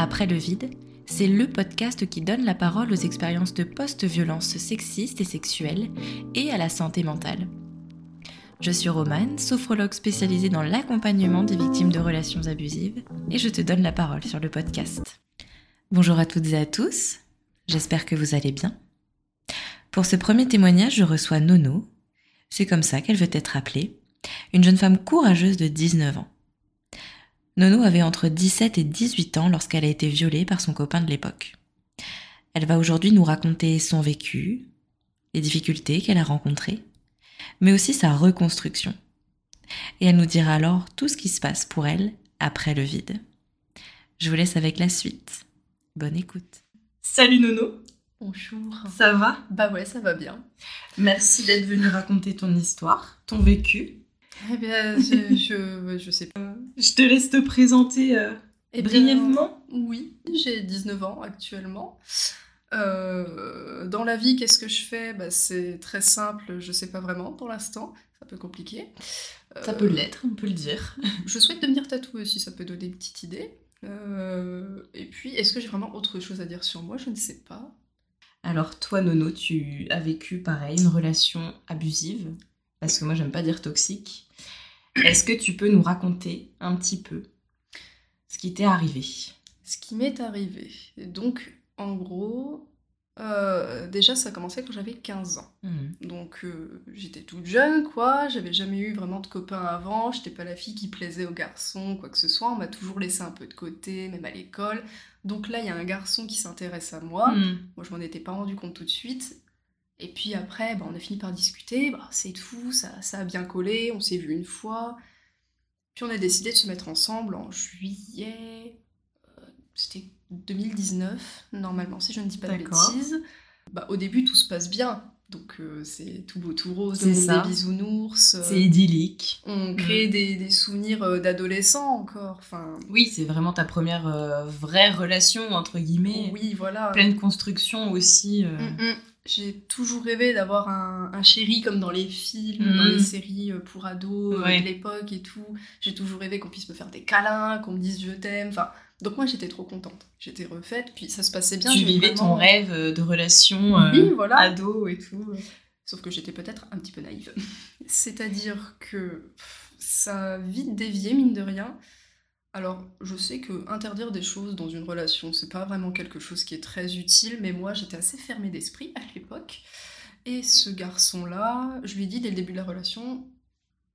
Après le vide, c'est le podcast qui donne la parole aux expériences de post-violence sexistes et sexuelles et à la santé mentale. Je suis Romane, sophrologue spécialisée dans l'accompagnement des victimes de relations abusives, et je te donne la parole sur le podcast. Bonjour à toutes et à tous, j'espère que vous allez bien. Pour ce premier témoignage, je reçois Nono, c'est comme ça qu'elle veut être appelée, une jeune femme courageuse de 19 ans. Nono avait entre 17 et 18 ans lorsqu'elle a été violée par son copain de l'époque. Elle va aujourd'hui nous raconter son vécu, les difficultés qu'elle a rencontrées, mais aussi sa reconstruction. Et elle nous dira alors tout ce qui se passe pour elle après le vide. Je vous laisse avec la suite. Bonne écoute. Salut Nono. Bonjour. Ça va? Bah ouais, ça va bien. Merci d'être venu raconter ton histoire, ton vécu. Eh bien, je, je, je sais pas. Je te laisse te présenter euh, Eh bien, brièvement. Oui, j'ai 19 ans actuellement. Euh, dans la vie, qu'est-ce que je fais? Bah, C'est très simple, je sais pas vraiment pour l'instant. C'est un peu compliqué. Ça Euh, peut l'être, on peut le dire. Je souhaite devenir tatoueuse si ça peut donner une petite idée. Euh, et puis, est-ce que j'ai vraiment autre chose à dire sur moi? Je ne sais pas. Alors toi Nono, tu as vécu pareil une relation abusive, parce que moi j'aime pas dire toxique. Est-ce que tu peux nous raconter un petit peu ce qui t'est arrivé? Ce qui m'est arrivé. Et donc, en gros, euh, déjà, ça a commencé quand j'avais 15 ans. Hmm. Donc euh, j'étais toute jeune, quoi. J'avais jamais eu vraiment de copains avant. J'étais pas la fille qui plaisait aux garçons, quoi que ce soit. On m'a toujours laissé un peu de côté, même à l'école. Donc là, il y a un garçon qui s'intéresse à moi. Hmm. Moi, je m'en étais pas rendu compte tout de suite. Et puis après, bah, on a fini par discuter. Bah, c'est tout, ça, ça a bien collé. On s'est vu une fois. Puis on a décidé de se mettre ensemble en juillet. euh, C'était 2019, normalement, si je ne dis pas de bêtises. Bah, au début, tout se passe bien. Donc euh, c'est tout beau, tout rose, C'est ça. des bisounours. euh, C'est idyllique. on crée des, des souvenirs euh, d'adolescents encore. Enfin, Oui, c'est vraiment ta première vraie relation, entre guillemets. oui, voilà. Pleine construction aussi. euh. Mm, mm. J'ai toujours rêvé d'avoir un, un chéri comme dans les films, dans les séries euh, pour ados euh, Ouais. de l'époque et tout. J'ai toujours rêvé qu'on puisse me faire des câlins, qu'on me dise je t'aime. Enfin, donc moi j'étais trop contente. J'étais refaite, puis ça se passait bien. tu vivais vraiment- ton rêve euh, de relation euh, Oui, voilà. ado et tout. Sauf que j'étais peut-être un petit peu naïve. C'est-à-dire que ça a vite dévié, mine de rien. Alors, je sais que interdire des choses dans une relation, c'est pas vraiment quelque chose qui est très utile, mais moi, j'étais assez fermée d'esprit à l'époque. Et ce garçon-là, je lui ai dit dès le début de la relation,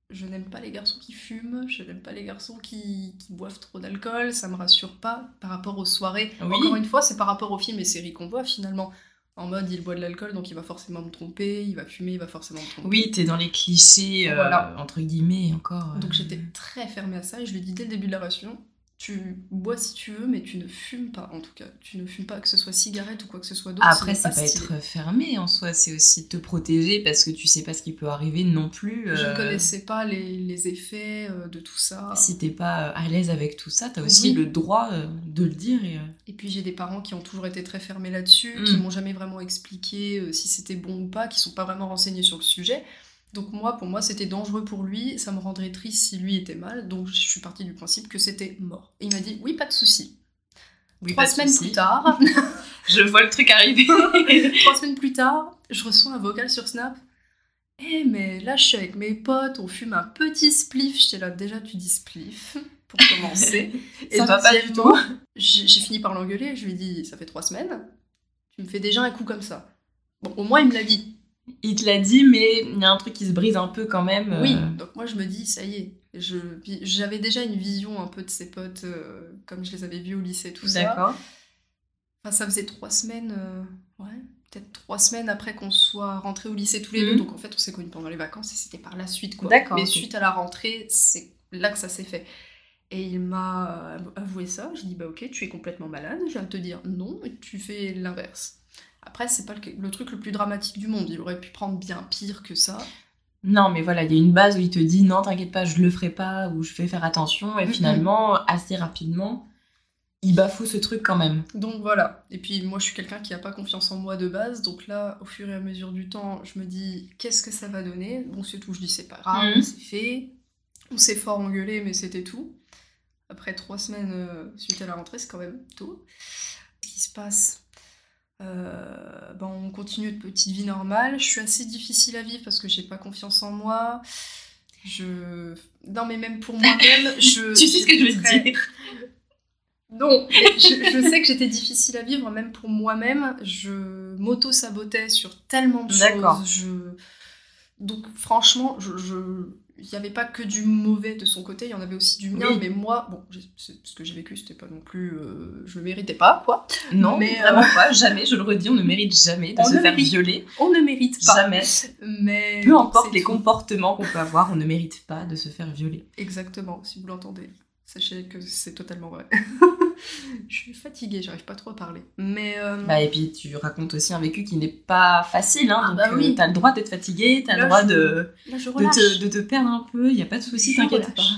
je n'aime pas les garçons qui fument, je n'aime pas les garçons qui, qui boivent trop d'alcool, ça me rassure pas par rapport aux soirées. Oui. Encore une fois, c'est par rapport aux films et séries qu'on voit finalement. En mode, il boit de l'alcool, donc il va forcément me tromper, il va fumer, il va forcément me tromper. Oui, t'es dans les clichés, euh, Voilà. entre guillemets, encore. euh, Donc j'étais très fermée à ça et je lui ai dit dès le début de la relation, tu bois si tu veux, mais tu ne fumes pas en tout cas. Tu ne fumes pas, que ce soit cigarette ou quoi que ce soit d'autre. Après, n'est pas stylé. être fermé en soi, c'est aussi te protéger parce que tu sais pas ce qui peut arriver non plus. Je euh, ne connaissais pas les, les effets euh, de tout ça. Si t'es pas à l'aise avec tout ça, t'as aussi Oui. le droit euh, de le dire. Et, euh, Et puis j'ai des parents qui ont toujours été très fermés là-dessus, Mm. qui m'ont jamais vraiment expliqué euh, si c'était bon ou pas, qui sont pas vraiment renseignés sur le sujet. Donc moi, pour moi, c'était dangereux pour lui, ça me rendrait triste si lui était mal, donc je suis partie du principe que c'était mort. Et il m'a dit oui, pas de souci. oui, Trois semaines plus tard, Je vois le truc arriver. trois semaines plus tard, je reçois un vocal sur Snap. Eh mais là, je suis avec mes potes, on fume un petit spliff. J'étais là, déjà, tu dis spliff pour commencer. Et Ça va pas du J'ai j'ai fini par l'engueuler, je lui ai dit, ça fait trois semaines, tu me fais déjà un coup comme ça. Bon, au moins, il me l'a dit. Il te l'a dit, mais il y a un truc qui se brise un peu quand même. euh, Oui, donc moi, je me dis, ça y est. Je- puis J'avais déjà une vision un peu de ses potes, euh, comme je les avais vus au lycée, tout ça. D'accord. Enfin, ça faisait trois semaines, euh, ouais, peut-être trois semaines après qu'on soit rentrés au lycée tous les Mhm. deux. Donc en fait, on s'est connus pendant les vacances et c'était par la suite, quoi. D'accord, Mais suite à la rentrée, c'est là que ça s'est fait. Et il m'a avoué ça. Je dis, bah ok, tu es complètement malade. Je viens de te dire non, et tu fais l'inverse. Après, c'est pas le, le truc le plus dramatique du monde. Il aurait pu prendre bien pire que ça. Non, mais voilà, il y a une base où il te dit non, t'inquiète pas, je le ferai pas, ou je vais faire attention, et finalement, assez rapidement, il bafoue ce truc quand même. Donc voilà. Et puis moi, je suis quelqu'un qui n'a pas confiance en moi de base. Donc là, au fur et à mesure du temps, je me dis qu'est-ce que ça va donner? Bon, c'est tout. Je dis c'est pas grave, Mhm. c'est fait. On s'est fort engueulé, mais c'était tout. après trois semaines euh, suite à la rentrée, c'est quand même tôt. Ce qui se passe? Ben, on continue de petite vie normale. Je suis assez difficile à vivre parce que j'ai pas confiance en moi. Je. Non, mais même pour moi-même, je. tu sais ce que je veux très- dire? Non, je, je sais que j'étais difficile à vivre, même pour moi-même. Je m'auto-sabotais sur tellement de D'accord. choses. Je... Donc, franchement, je. je- Il n'y avait pas que du mauvais de son côté, il y en avait aussi du mien, Oui. mais moi, bon, ce que j'ai vécu, c'était pas non plus. euh, je le méritais pas, quoi. Non, Mais, mais vraiment pas. Jamais, je le redis, on ne mérite jamais de On se faire mérite violer. On ne mérite pas. Jamais. Mais Peu importe les tout. comportements qu'on peut avoir, on ne mérite pas de se faire violer. Exactement, si vous l'entendez. Sachez que c'est totalement vrai. je suis fatiguée, j'arrive pas trop à parler. Mais euh, Bah, et puis tu racontes aussi un vécu qui n'est pas facile, hein, Ah donc bah euh, oui. t'as le droit d'être fatigué, t'as le droit je- de, là je de, te, de te perdre un peu, il n'y a pas de souci, t'inquiète pas.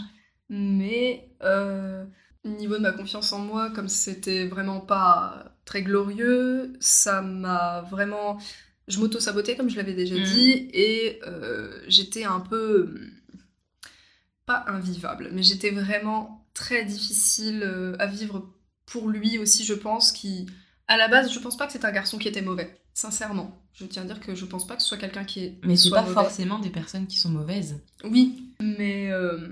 Mais euh, au niveau de ma confiance en moi, comme c'était vraiment pas très glorieux, ça m'a vraiment. Je m'auto-sabotais, comme je l'avais déjà Mhm. dit, et euh, j'étais un peu. Pas invivable, mais j'étais vraiment très difficile euh, à vivre pour lui aussi, je pense, qui. À la base, je pense pas que c'est un garçon qui était mauvais. Sincèrement. Je tiens à dire que je pense pas que ce soit quelqu'un qui est. Mais c'est pas mauvais. forcément des personnes qui sont mauvaises. Oui, mais euh,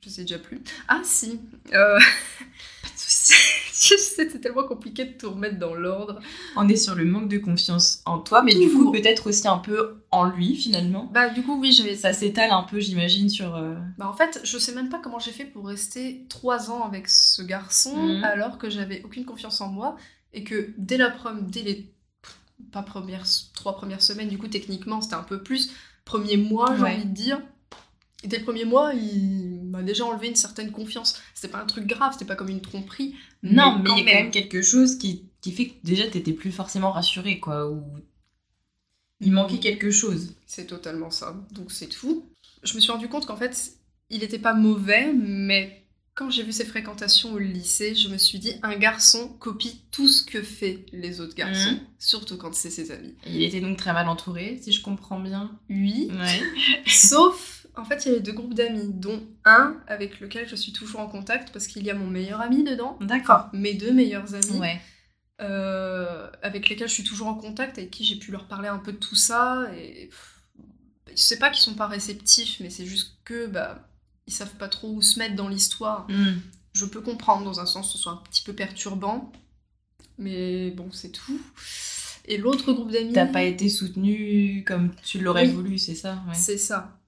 je sais déjà plus. Ah si, euh, Pas de souci. c'est tellement compliqué de tout remettre dans l'ordre. On est sur le manque de confiance en toi, mais du coup peut-être aussi un peu en lui finalement. Bah du coup oui, Ça s'étale un peu, j'imagine, sur... euh, Bah en fait, je sais même pas comment j'ai fait pour rester trois ans avec ce garçon Mhm. alors que j'avais aucune confiance en moi et que dès la prom- dès les pas premières trois premières semaines du coup techniquement c'était un peu plus premier mois j'ai Ouais. envie de dire. Et dès le premier mois, il m'a déjà enlevé une certaine confiance. C'était pas un truc grave, c'était pas comme une tromperie. Non, mais il y a quand même quelque chose qui, qui fait que déjà t'étais plus forcément rassurée, quoi, ou... Il manquait quelque chose. C'est totalement ça. Donc c'est tout. Je me suis rendu compte qu'en fait, il était pas mauvais, mais quand j'ai vu ses fréquentations au lycée, je me suis dit un garçon copie tout ce que fait les autres garçons, Mhm. surtout quand c'est ses amis. Il était donc très mal entouré, si je comprends bien. Oui, Ouais. sauf en fait, il y avait deux groupes d'amis, dont un avec lequel je suis toujours en contact parce qu'il y a mon meilleur ami dedans. D'accord. Mes deux meilleurs amis. Ouais. euh, avec lesquels je suis toujours en contact, avec qui j'ai pu leur parler un peu de tout ça. Et je sais pas qu'ils sont pas réceptifs, mais c'est juste que bah ils savent pas trop où se mettre dans l'histoire. Hmm. Je peux comprendre dans un sens que ce soit un petit peu perturbant, mais bon c'est tout. Et l'autre groupe d'amis, T'as pas été soutenue comme tu l'aurais Oui. voulu, c'est ça? Ouais. c'est ça.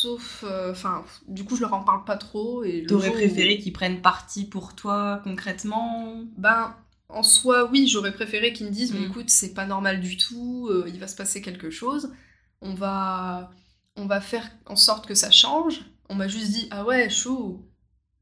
Sauf, euh, enfin, du coup je leur en parle pas trop. Et T'aurais où- préféré qu'ils prennent parti pour toi concrètement Ben, en soi, oui, j'aurais préféré qu'ils me disent, mais Mm. écoute, c'est pas normal du tout, euh, il va se passer quelque chose, on va, on va faire en sorte que ça change. On m'a juste dit, ah ouais, chaud.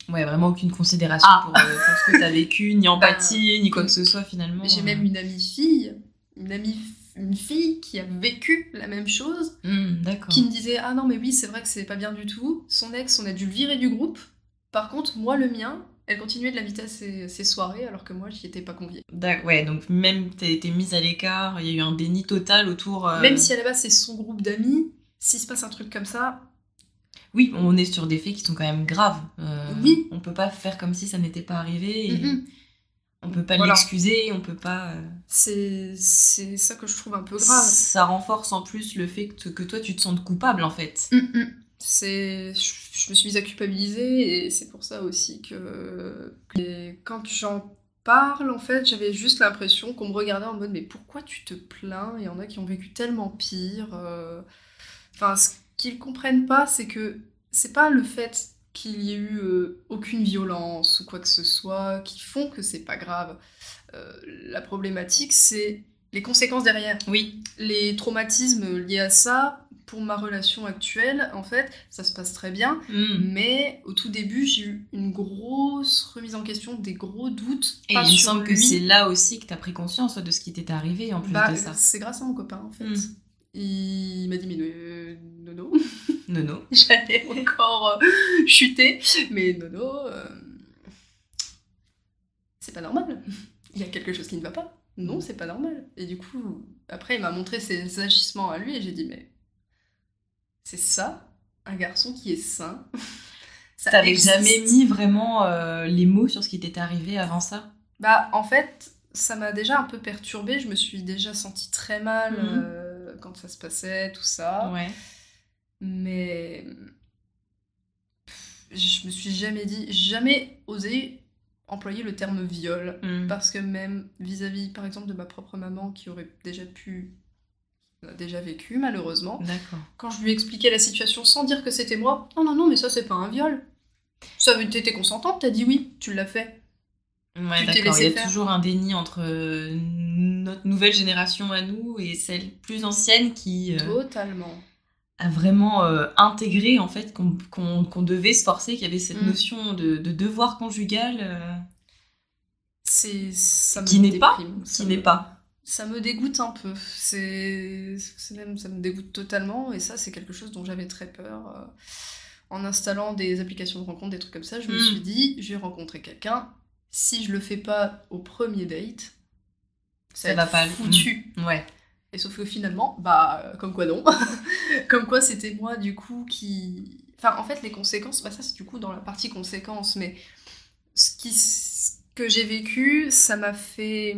Ouais, vraiment aucune considération Ah. pour, euh, pour ce que t'as vécu, ni empathie, ni quoi que ce soit finalement. J'ai même une amie fille, une amie, une fille qui a vécu la même chose, Hmm, qui me disait, ah non, mais oui, c'est vrai que c'est pas bien du tout. Son ex, on a dû le virer du groupe. Par contre, moi, le mien, elle continuait de l'inviter à ses, ses soirées alors que moi, j'y étais pas conviée. Ouais, donc même t'as été mise à l'écart, il y a eu un déni total autour. euh, Même si à la base, c'est son groupe d'amis, s'il se passe un truc comme ça, Oui, on est sur des faits qui sont quand même graves. Euh, Oui. On peut pas faire comme si ça n'était pas arrivé. et. On peut pas Voilà. l'excuser, on peut pas. euh, C'est c'est ça que je trouve un peu grave. Ça renforce en plus le fait que, que toi tu te sentes coupable en fait. C'est je, je me suis mise à culpabiliser et c'est pour ça aussi que quand j'en parle en fait j'avais juste l'impression qu'on me regardait en mode mais pourquoi tu te plains? Il y en a qui ont vécu tellement pire. euh. Enfin ce qu'ils comprennent pas c'est que c'est pas le fait qu'il y ait eu euh, aucune violence ou quoi que ce soit qui font que c'est pas grave. Euh, la problématique c'est les conséquences derrière. Oui. les traumatismes liés à ça, pour ma relation actuelle, en fait, ça se passe très bien. Hmm. Mais au tout début, j'ai eu une grosse remise en question, des gros doutes. Et pas il me semble que c'est là aussi que t'as pris conscience de ce qui t'était arrivé en plus Bah, de ça. c'est grâce à mon copain, en fait. Mm. Il m'a dit, mais euh, Nono, Nono. j'allais encore euh, chuter, mais Nono, euh, c'est pas normal. Il y a quelque chose qui ne va pas. Non, c'est pas normal. Et du coup, après, il m'a montré ses agissements à lui et j'ai dit, mais c'est ça, un garçon qui est sain. T'avais jamais mis vraiment euh, les mots sur ce qui t'était arrivé avant ça? Bah, en fait, ça m'a déjà un peu perturbée. Je me suis déjà sentie très mal Mhm. euh, quand ça se passait, tout ça. Ouais. Mais je me suis jamais dit, jamais osé employer le terme viol. Mm. Parce que même vis-à-vis, par exemple, de ma propre maman qui aurait déjà pu, a déjà vécu malheureusement, quand je lui expliquais la situation sans dire que c'était moi, non, non, non, mais ça c'est pas un viol. Ça, t'étais consentante, t'as dit oui, tu l'as fait. Ouais, d'accord. Il y a faire. toujours un déni entre euh, notre nouvelle génération à nous et celle plus ancienne qui euh, Totalement. a vraiment euh, intégré en fait qu'on qu'on- qu'on devait se forcer, qu'il y avait cette Mm. notion de, de devoir conjugal euh, C'est ça me qui n'est pas, qui me- n'est pas. Ça me dégoûte un peu. C'est même ça me dégoûte totalement et ça c'est quelque chose dont j'avais très peur. En installant des applications de rencontre, des trucs comme ça, je me Mm. suis dit, je vais rencontrer quelqu'un. Si je le fais pas au premier date, Ça ça, va pas foutu. Ouais. Et sauf que finalement, bah, comme quoi non. comme quoi c'était moi, du coup, qui. Enfin, en fait, les conséquences, bah, ça c'est du coup dans la partie conséquences, mais ce, qui, ce que j'ai vécu, ça m'a fait.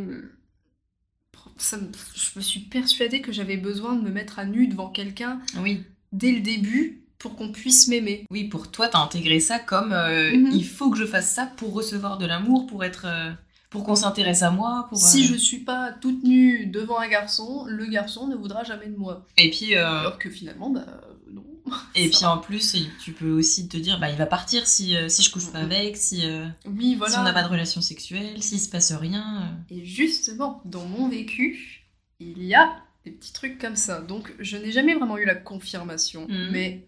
ça me- je me suis persuadée que j'avais besoin de me mettre à nu devant quelqu'un Oui. dès le début pour qu'on puisse m'aimer. Oui, pour toi, t'as intégré ça comme euh, Mhm. il faut que je fasse ça pour recevoir de l'amour, pour être, euh, pour qu'on s'intéresse à moi, pour. Si euh, je suis pas toute nue devant un garçon, le garçon ne voudra jamais de moi. Et puis, Alors que finalement, bah non. et puis en plus, tu peux aussi te dire, bah, il va partir si, si je couche pas Mhm. avec, si, Oui, voilà. si on n'a pas de relation sexuelle, s'il se passe rien. Et justement, dans mon vécu, il y a des petits trucs comme ça. Donc, je n'ai jamais vraiment eu la confirmation. Mhm. Mais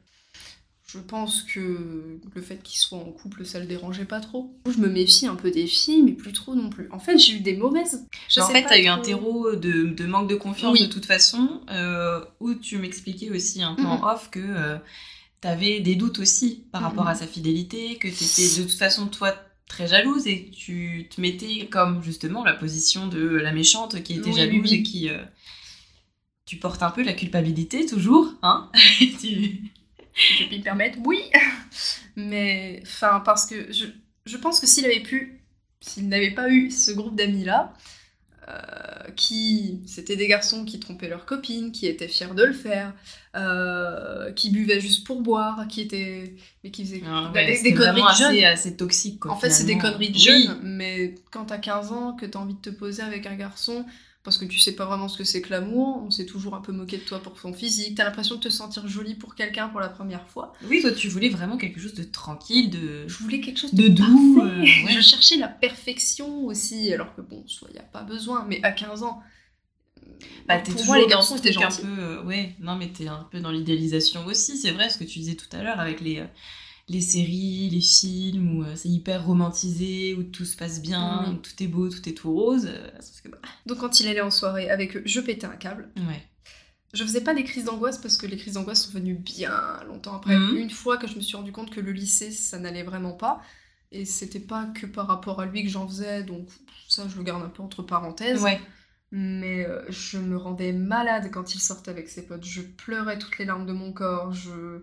je pense que le fait qu'ils soient en couple, ça le dérangeait pas trop. Je me méfie un peu des filles, mais plus trop non plus. En fait, j'ai eu des mauvaises. Je en sais fait, t'as eu un terreau de, de manque de confiance Oui. de toute façon, euh, où tu m'expliquais aussi un peu en off que euh, t'avais des doutes aussi par rapport à sa fidélité, que t'étais de toute façon toi très jalouse et que tu te mettais comme justement la position de la méchante qui était Oui, jalouse oui. et qui euh, tu portes un peu la culpabilité toujours, hein Tu- je puis me permettre, oui. Mais, enfin, parce que je, je pense que s'il avait pu, s'il n'avait pas eu ce groupe d'amis-là, euh, qui, c'était des garçons qui trompaient leurs copines, qui étaient fiers de le faire, euh, qui buvaient juste pour boire, qui étaient, mais qui faisaient Ah ouais, des, des conneries de jeunes. assez, assez toxique. Quoi, En fait, c'est des finalement. conneries de Oui. jeunes, mais quand t'as 15 ans, que t'as envie de te poser avec un garçon, parce que tu sais pas vraiment ce que c'est que l'amour, on s'est toujours un peu moqué de toi pour ton physique, t'as l'impression de te sentir jolie pour quelqu'un pour la première fois. Oui, toi, tu voulais vraiment quelque chose de tranquille, de, Je voulais quelque chose de de, doux. euh, ouais. Je cherchais la perfection aussi, alors que bon, soit il y a pas besoin, mais à 15 ans. Bah, t'es toujours moi, les garçons étaient truc un peu, euh, ouais, non, mais t'es un peu dans l'idéalisation aussi. C'est vrai ce que tu disais tout à l'heure avec les, euh, les séries, les films où euh, c'est hyper romantisé, où tout se passe bien, Oui. où tout est beau, tout est tout rose. euh, que, bah, Donc quand il allait en soirée avec eux, je pétais un câble. ouais. Je faisais pas des crises d'angoisse parce que les crises d'angoisse sont venues bien longtemps après. Mhm. Une fois que je me suis rendu compte que le lycée, ça n'allait vraiment pas. Et c'était pas que par rapport à lui que j'en faisais, donc ça je le garde un peu entre parenthèses. Ouais. Mais euh, je me rendais malade quand il sortait avec ses potes. Je pleurais toutes les larmes de mon corps. Je,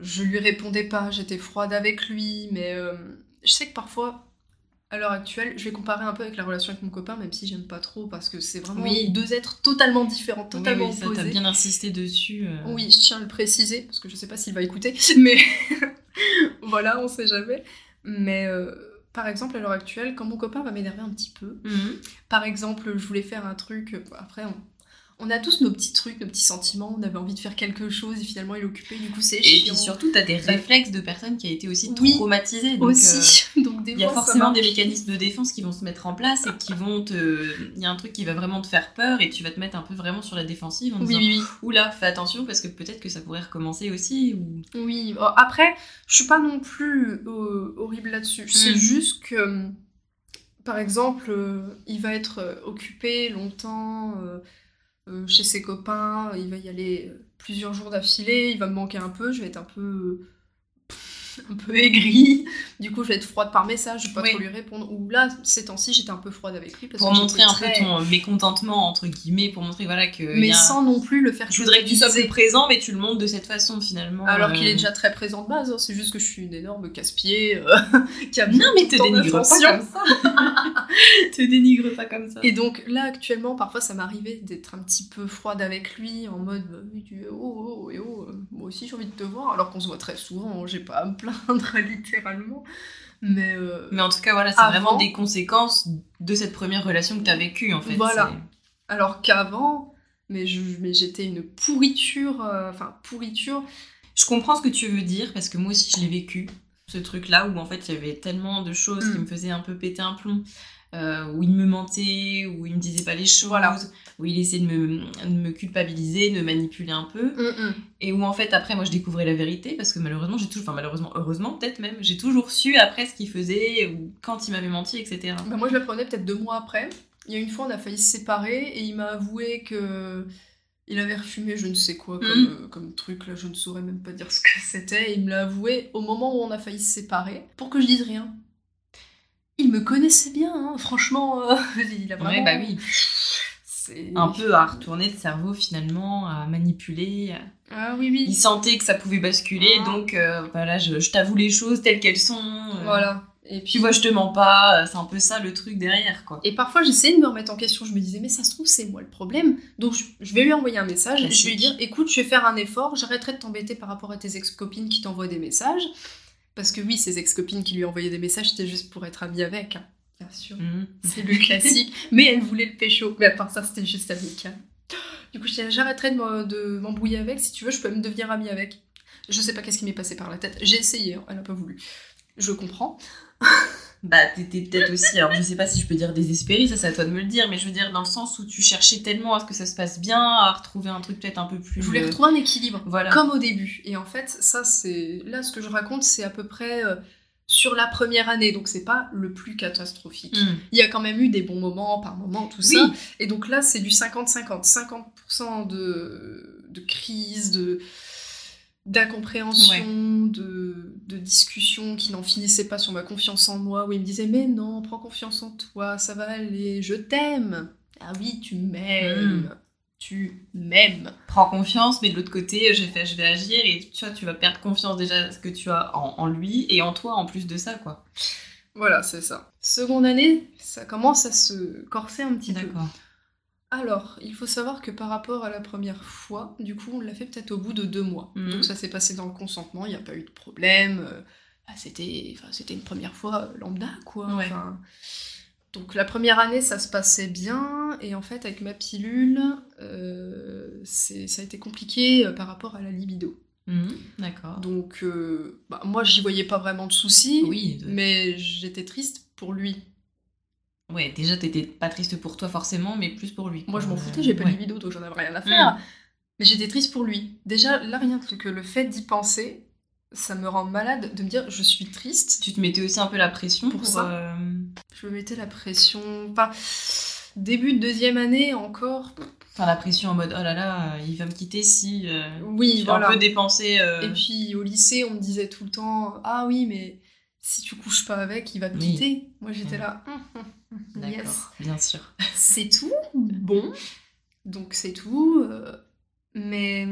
je lui répondais pas. J'étais froide avec lui. Mais euh, je sais que parfois, à l'heure actuelle, je vais comparer un peu avec la relation avec mon copain, même si j'aime pas trop, parce que c'est vraiment Oui. deux êtres totalement différents, Oui, totalement oui, ça, opposés. t'as bien insisté dessus. euh. Oui, je tiens à le préciser, parce que je sais pas s'il va écouter, mais voilà, on sait jamais. Mais euh, par exemple, à l'heure actuelle, quand mon copain va m'énerver un petit peu, Mhm. par exemple, je voulais faire un truc, après, on, on a tous nos petits trucs, nos petits sentiments, on avait envie de faire quelque chose et finalement il est occupé, du coup c'est Et chiant. puis surtout, t'as des Bah, réflexes de personnes qui a été aussi Oui, traumatisées. Donc, euh, Aussi, donc des Il y a forcément des mécanismes de défense qui vont se mettre en place et qui vont te. Il y a un truc qui va vraiment te faire peur et tu vas te mettre un peu vraiment sur la défensive en Oui, disant oui, oui. Oula, fais attention parce que peut-être que ça pourrait recommencer aussi. Ou... Oui, après, je suis pas non plus euh, horrible là-dessus. C'est Mm. juste que, euh, par exemple, euh, il va être euh, occupé longtemps euh, euh, chez ses copains, il va y aller euh, plusieurs jours d'affilée, il va me manquer un peu, je vais être un peu. un peu aigrie. Du coup, je vais être froide par message, je vais pas Oui. trop lui répondre. Ou là, ces temps-ci, j'étais un peu froide avec lui. Parce Pour que montrer un très- peu ton mécontentement, entre guillemets, pour montrer voilà, que. Mais y a- sans non plus le faire Je voudrais que tu sois plus présent, mais tu le montres de cette façon finalement. Alors euh. qu'il est déjà très présent de base, hein. c'est juste que je suis une énorme casse-pied euh, qui a Non, mais te dénigre pas comme ça. te dénigre pas comme ça. Et donc là, actuellement, parfois, ça m'arrivait d'être un petit peu froide avec lui, en mode bah, oh, oh, oh, moi aussi j'ai envie de te voir, alors qu'on se voit très souvent, j'ai pas à me plaindre littéralement. Mais euh, Mais en tout cas, voilà, c'est Avant- vraiment des conséquences de cette première relation que tu as vécue, en fait. Voilà. Alors qu'avant, mais je- mais j'étais une pourriture, euh, enfin pourriture. Je comprends ce que tu veux dire, parce que moi aussi, je l'ai vécu, ce truc-là, où en fait, il y avait tellement de choses qui Mm. me faisaient un peu péter un plomb. Euh, où il me mentait, où il me disait pas les choses, Voilà. où il essayait de me, de me culpabiliser, de me manipuler un peu. Et où en fait après moi je découvrais la vérité parce que malheureusement j'ai toujours, enfin malheureusement, heureusement peut-être même, j'ai toujours su après ce qu'il faisait ou quand il m'avait menti, etc. Bah, moi, je l'apprenais peut-être deux mois après. Il y a une fois, on a failli se séparer et il m'a avoué que il avait refumé je ne sais quoi comme, Mhm. euh, comme truc, là, je ne saurais même pas dire ce que c'était. Il me l'a avoué au moment où on a failli se séparer pour que je dise rien. Il me connaissait bien, hein, franchement. euh, il a vraiment. Ouais bah oui, C'est un peu à retourner le cerveau finalement, à manipuler. Ah oui, oui. Il sentait que ça pouvait basculer Ah. donc euh, voilà, je, je t'avoue les choses telles qu'elles sont. euh, Voilà. Et puis, vois, je te mens pas, euh, c'est un peu ça le truc derrière quoi. Et parfois, j'essayais de me remettre en question. Je me disais, mais ça se trouve, c'est moi le problème. Donc, je, je vais lui envoyer un message. Je vais lui Classique. dire, écoute, je vais faire un effort. J'arrêterai de t'embêter par rapport à tes ex-copines qui t'envoient des messages. Parce que oui, ces ex-copines qui lui envoyaient des messages, c'était juste pour être amie avec. hein. Bien sûr. Mhm. C'est le classique. mais elle voulait le pécho. Mais à part ça, c'était juste amical. Du coup, j'arrêterai de m'embrouiller avec. Si tu veux, je peux même devenir amie avec. Je sais pas qu'est-ce qui m'est passé par la tête. J'ai essayé, hein, elle a pas voulu. Je comprends. Bah, t'étais peut-être aussi, alors je sais pas si je peux dire désespérée, ça c'est à toi de me le dire, mais je veux dire dans le sens où tu cherchais tellement à ce que ça se passe bien, à retrouver un truc peut-être un peu plus. Je voulais euh, retrouver un équilibre. Voilà. Comme au début. Et en fait, ça, c'est. Là, ce que je raconte, c'est à peu près euh, sur la première année. Donc, c'est pas le plus catastrophique. Mm. Il y a quand même eu des bons moments par moment, tout Oui. ça. Et donc là, c'est du 50-50. 50%, de, de crise, de d'incompréhension, de, de discussions qui n'en finissaient pas sur ma confiance en moi, où il me disait mais non, prends confiance en toi, ça va aller, je t'aime. Ah oui, tu m'aimes. Mm. Tu m'aimes. Prends confiance, mais de l'autre côté, je, fais, je vais agir et tu vois, tu vas perdre confiance déjà ce que tu as en, en lui et en toi en plus de ça, quoi. Voilà, c'est ça. Seconde année, ça commence à se corser un petit peu. D'accord. Alors, il faut savoir que par rapport à la première fois, du coup, on l'a fait peut-être au bout de deux mois. Mhm. Donc ça s'est passé dans le consentement, il n'y a pas eu de problème. euh, ah, c'était, enfin, c'était une première fois lambda, quoi. Ouais. Enfin, donc la première année, ça se passait bien, et en fait, avec ma pilule, euh, c'est, ça a été compliqué euh, par rapport à la libido. Mhm, D'accord. Donc, euh, bah, moi, j'y voyais pas vraiment de soucis, Oui, de- mais j'étais triste pour lui. Ouais, déjà t'étais pas triste pour toi forcément, mais plus pour lui. Moi, je m'en foutais, j'ai pas de Ouais. libido, donc j'en avais rien à faire. Mm. Mais j'étais triste pour lui. Déjà, là, rien que le fait d'y penser, ça me rend malade de me dire je suis triste. Tu te mettais aussi un peu la pression Pour pour, ça. euh, Je me mettais la pression. Enfin, début de deuxième année encore. Enfin, la pression en mode oh là là, il va me quitter si. euh, Oui, j'ai voilà. un peu dépensé. euh, Et puis au lycée, on me disait tout le temps ah oui, mais si tu couches pas avec, il va te Oui. quitter. Moi, j'étais Mm. là. hum, hum, D'accord, yes. bien sûr. c'est tout. Bon, donc c'est tout. euh, mais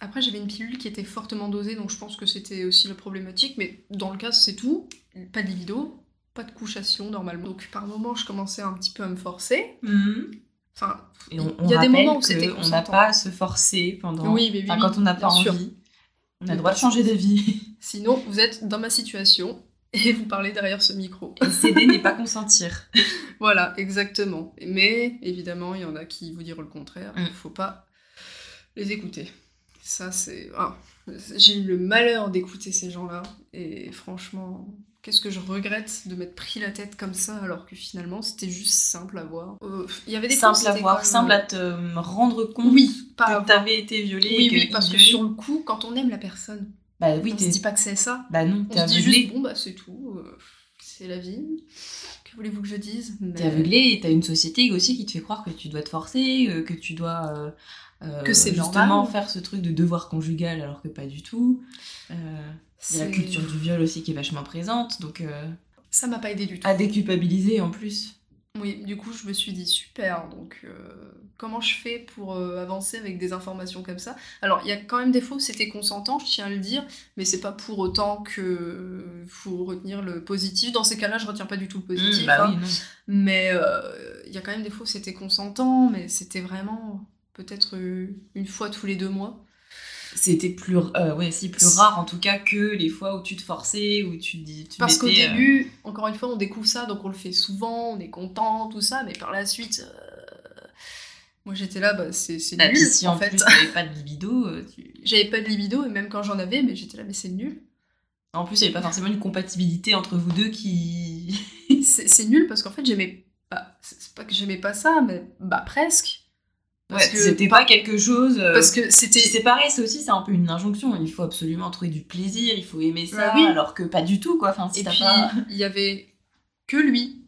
après, j'avais une pilule qui était fortement dosée, donc je pense que c'était aussi la problématique. Mais dans le cas, c'est tout. Pas de libido, pas de couchation normalement. Donc par moment, je commençais un petit peu à me forcer. Mhm. Enfin, Et on, Il y a des moments où c'était on n'a pas à se forcer pendant. Oui, mais oui, enfin, quand on n'a pas sûr. envie, on a le droit de changer d'avis. sinon, vous êtes dans ma situation et vous parlez derrière ce micro. Et céder n'est pas consentir. Voilà, exactement. Mais évidemment, il y en a qui vous diront le contraire. Il Mm. faut pas les écouter. Ça, c'est. ah, J'ai eu le malheur d'écouter ces gens-là. Et franchement, qu'est-ce que je regrette de m'être pris la tête comme ça alors que finalement, c'était juste simple à voir. Euh, Il y avait des simple à voir, même- simple à te rendre compte Oui, pas que t'avais été violée. Oui, parce que sur le coup, quand on aime la personne, Bah oui, on se t'es. dit pas que c'est ça. Bah non, On t'es dit aveuglé. juste, bon, bah c'est tout. euh, c'est la vie. Que voulez-vous que je dise? Mais- T'es aveuglé et t'as une société aussi qui te fait croire que tu dois te forcer, euh, que tu dois euh, euh, Que c'est justement normal. faire ce truc de devoir conjugal alors que pas du tout. Il y a la culture du viol aussi qui est vachement présente, donc Ça m'a pas aidé du tout. à déculpabiliser en plus. Oui, du coup, je me suis dit super. Donc, euh, comment je fais pour euh, avancer avec des informations comme ça? Alors, il y a quand même des fois où c'était consentant, je tiens à le dire, mais c'est pas pour autant que faut retenir le positif. Dans ces cas-là, je retiens pas du tout le positif. Mmh, bah hein. oui. Mais euh, il y a quand même des fois où c'était consentant, mais c'était vraiment peut-être une fois tous les deux mois. C'était plus, euh, ouais, si, plus rare en tout cas que les fois où tu te forçais, où tu te dis. Parce qu'au euh, début, encore une fois, on découvre ça, donc on le fait souvent, on est content, tout ça, mais par la suite, euh, moi j'étais là, bah, c'est c'est bah, nul si en, en fait. plus t'avais pas de libido, tu- J'avais pas de libido, et même quand j'en avais, mais j'étais là, mais c'est nul. en plus il y avait pas forcément une compatibilité entre vous deux qui. C'est nul parce qu'en fait, j'aimais pas. C'est c'est pas que j'aimais pas ça, mais bah presque. Parce Ouais, que- c'était pas quelque chose. euh, Parce que c'était. c'est pareil, c'est aussi c'est un peu une injonction. Il faut absolument trouver du plaisir, il faut aimer ça, Bah oui. alors que pas du tout quoi. Enfin, si Et pas. il y avait que lui.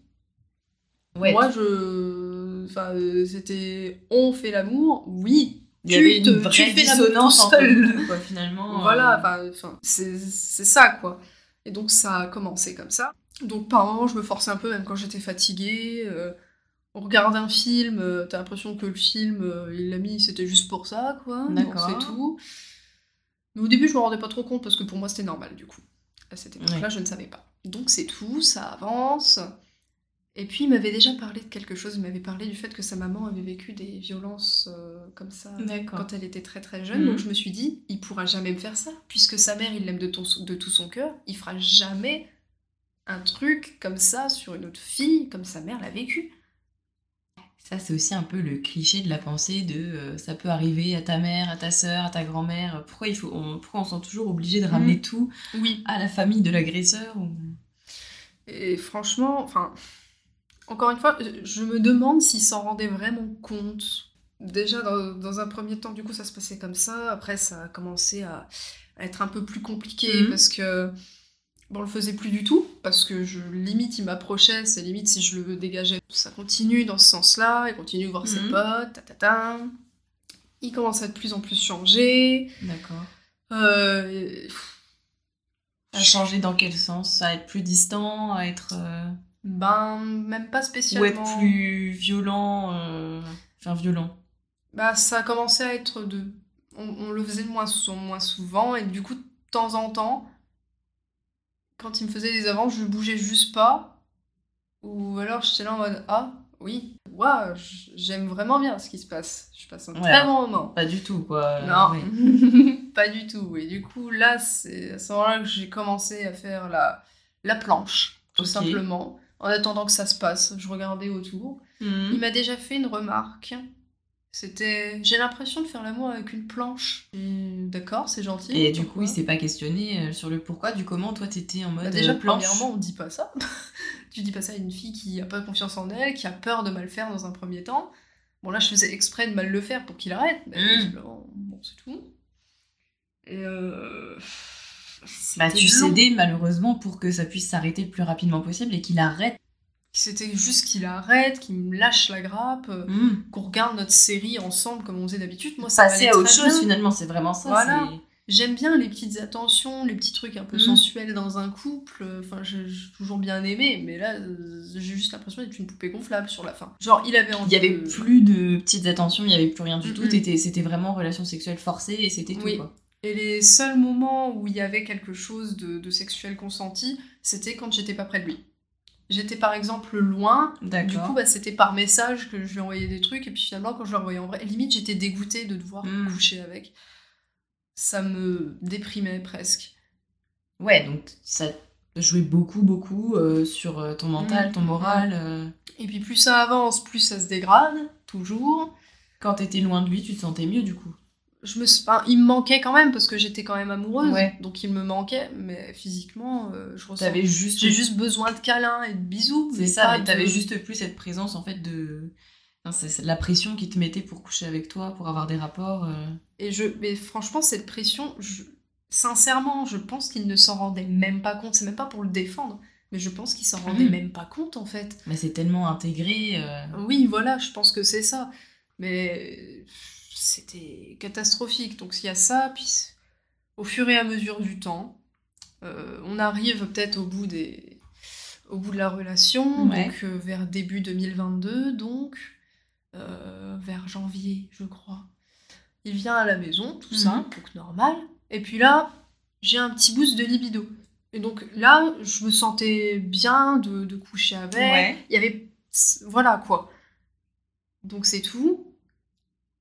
Ouais, Moi, je. Enfin, euh, c'était. On fait l'amour, oui. il y avait te- une vraie tu fais dissonance entre quoi finalement. Voilà, euh. enfin, enfin, c'est c'est ça, quoi. Et donc, ça a commencé comme ça. Donc, par moments, je me forçais un peu, même quand j'étais fatiguée. On regarde un film, euh, t'as l'impression que le film, euh, il l'a mis, c'était juste pour ça, quoi. D'accord. C'est tout. Mais au début, je me rendais pas trop compte parce que pour moi, c'était normal, du coup. À cette époque-là, je ne savais pas. Donc, c'est tout, ça avance. Et puis, il m'avait déjà parlé de quelque chose. Il m'avait parlé du fait que sa maman avait vécu des violences euh, comme ça quand elle était très très jeune. Mhm. Donc je me suis dit, il pourra jamais me faire ça, puisque sa mère, il l'aime de, ton- de tout son cœur. Il fera jamais un truc comme ça sur une autre fille, comme sa mère l'a vécu. Ça, c'est aussi un peu le cliché de la pensée de euh, ça peut arriver à ta mère, à ta sœur, à ta grand-mère. Pourquoi, il faut, on, pourquoi on se sent toujours obligé de ramener tout Oui. à la famille de l'agresseur ou... Et franchement, enfin, encore une fois, je me demande s'il s'en rendait vraiment compte. Déjà, dans, dans un premier temps, du coup, ça se passait comme ça. Après, ça a commencé à, à être un peu plus compliqué Mhm. parce que. Bon, on le faisait plus du tout, parce que je limite il m'approchait, c'est limite si je le dégageais. Ça continue dans ce sens-là, il continue de voir ses Mhm. potes, ta ta ta. Il commence à de plus en plus changer. D'accord. Euh, À changer dans quel sens? À être plus distant, à être... euh, ben, même pas ou spécialement. être plus violent euh, Enfin, violent? Bah, ça a commencé à être de. On, on le faisait de moins, moins souvent, et du coup, de temps en temps, quand il me faisait des avances, je bougeais juste pas. Ou alors j'étais là en mode Ah, oui, waouh, j'aime vraiment bien ce qui se passe. Je passe un Ouais, très bon moment. Pas du tout, quoi. Euh, non, pas du tout. Et du coup, là, c'est à ce moment-là que j'ai commencé à faire la, la planche, tout simplement. En attendant que ça se passe, je regardais autour. Il Mhm. m'a déjà fait une remarque. C'était j'ai l'impression de faire l'amour avec une planche. Hmm, D'accord, c'est gentil. Et du coup, il s'est pas questionné euh, sur le pourquoi, du comment. Toi, t'étais en mode Bah, déjà, euh, planche. premièrement, on dit pas ça. tu dis pas ça à une fille qui a pas confiance en elle, qui a peur de mal faire dans un premier temps. Bon, là, je faisais exprès de mal le faire pour qu'il arrête. Mais Mm. visiblement, bon, c'est tout. Et euh... Bah, tu long. cédais malheureusement pour que ça puisse s'arrêter le plus rapidement possible et qu'il arrête. C'était juste qu'il arrête, qu'il me lâche la grappe, euh, Mmh. qu'on regarde notre série ensemble comme on faisait d'habitude. Moi, ça Passer à autre chose bien. finalement, c'est vraiment ça. Voilà. J'aime bien les petites attentions, les petits trucs un peu Mm. sensuels dans un couple. Enfin, j'ai toujours bien aimé, mais là, euh, j'ai juste l'impression d'être une poupée gonflable sur la fin. Genre, il avait envie. Il y avait de- plus de petites attentions, il y avait plus rien du tout. C'était vraiment relation sexuelle forcée et c'était tout. Oui. Quoi. Et les seuls moments où il y avait quelque chose de, de sexuel consenti, c'était quand j'étais pas près de lui. J'étais par exemple loin, du coup, bah, c'était par message que je lui envoyais des trucs, et puis finalement, quand je le revoyais en vrai, limite, j'étais dégoûtée de devoir Mm. coucher avec. Ça me déprimait presque. Ouais, donc ça jouait beaucoup, beaucoup euh, sur euh, ton mental, Mhm. ton moral. euh. Et puis plus ça avance, plus ça se dégrade, toujours. Quand t'étais loin de lui, tu te sentais mieux du coup. Je me, enfin, il me manquait quand même parce que j'étais quand même amoureuse, Ouais. donc il me manquait, mais physiquement, euh, je ressens. Juste. J'ai juste besoin de câlins et de bisous. C'est ça, mais t'avais de- juste plus cette présence en fait de. C'est la pression qui te mettait pour coucher avec toi, pour avoir des rapports. euh. Et je, mais franchement, cette pression, je... sincèrement, je pense qu'il ne s'en rendait même pas compte. C'est même pas pour le défendre, mais je pense qu'il s'en rendait même pas compte en fait. Mais c'est tellement intégré. euh. Oui, voilà, je pense que c'est ça. Mais c'était catastrophique. Donc il y a ça, puis au fur et à mesure du temps, euh, on arrive peut-être au bout des au bout de la relation, Ouais. donc euh, vers début 2022, donc euh, vers janvier, je crois. Il vient à la maison, tout ça, Mhm. donc normal. Et puis là, j'ai un petit boost de libido. Et donc là, je me sentais bien de, de coucher avec. Ouais. Il y avait. Voilà quoi. Donc c'est tout.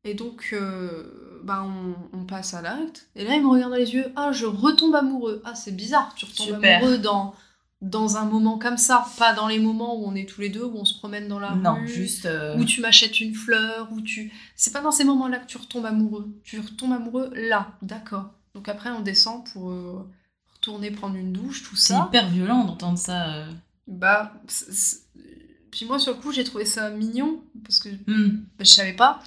Et donc, euh, bah, on, on passe à l'acte. Et là, il me regarde dans les yeux. Ah, je retombe amoureux. Ah, c'est bizarre. Tu retombes Super. amoureux dans, dans un moment comme ça. Pas dans les moments où on est tous les deux, où on se promène dans la Non, rue. juste. euh, Où tu m'achètes une fleur, où tu. C'est pas dans ces moments-là que tu retombes amoureux. Tu retombes amoureux là, d'accord. Donc après, on descend pour euh, retourner prendre une douche, tout C'est ça. hyper violent d'entendre ça. Bah. c'est- c'est- Puis moi, sur le coup, j'ai trouvé ça mignon, parce que Hmm. bah, je savais pas.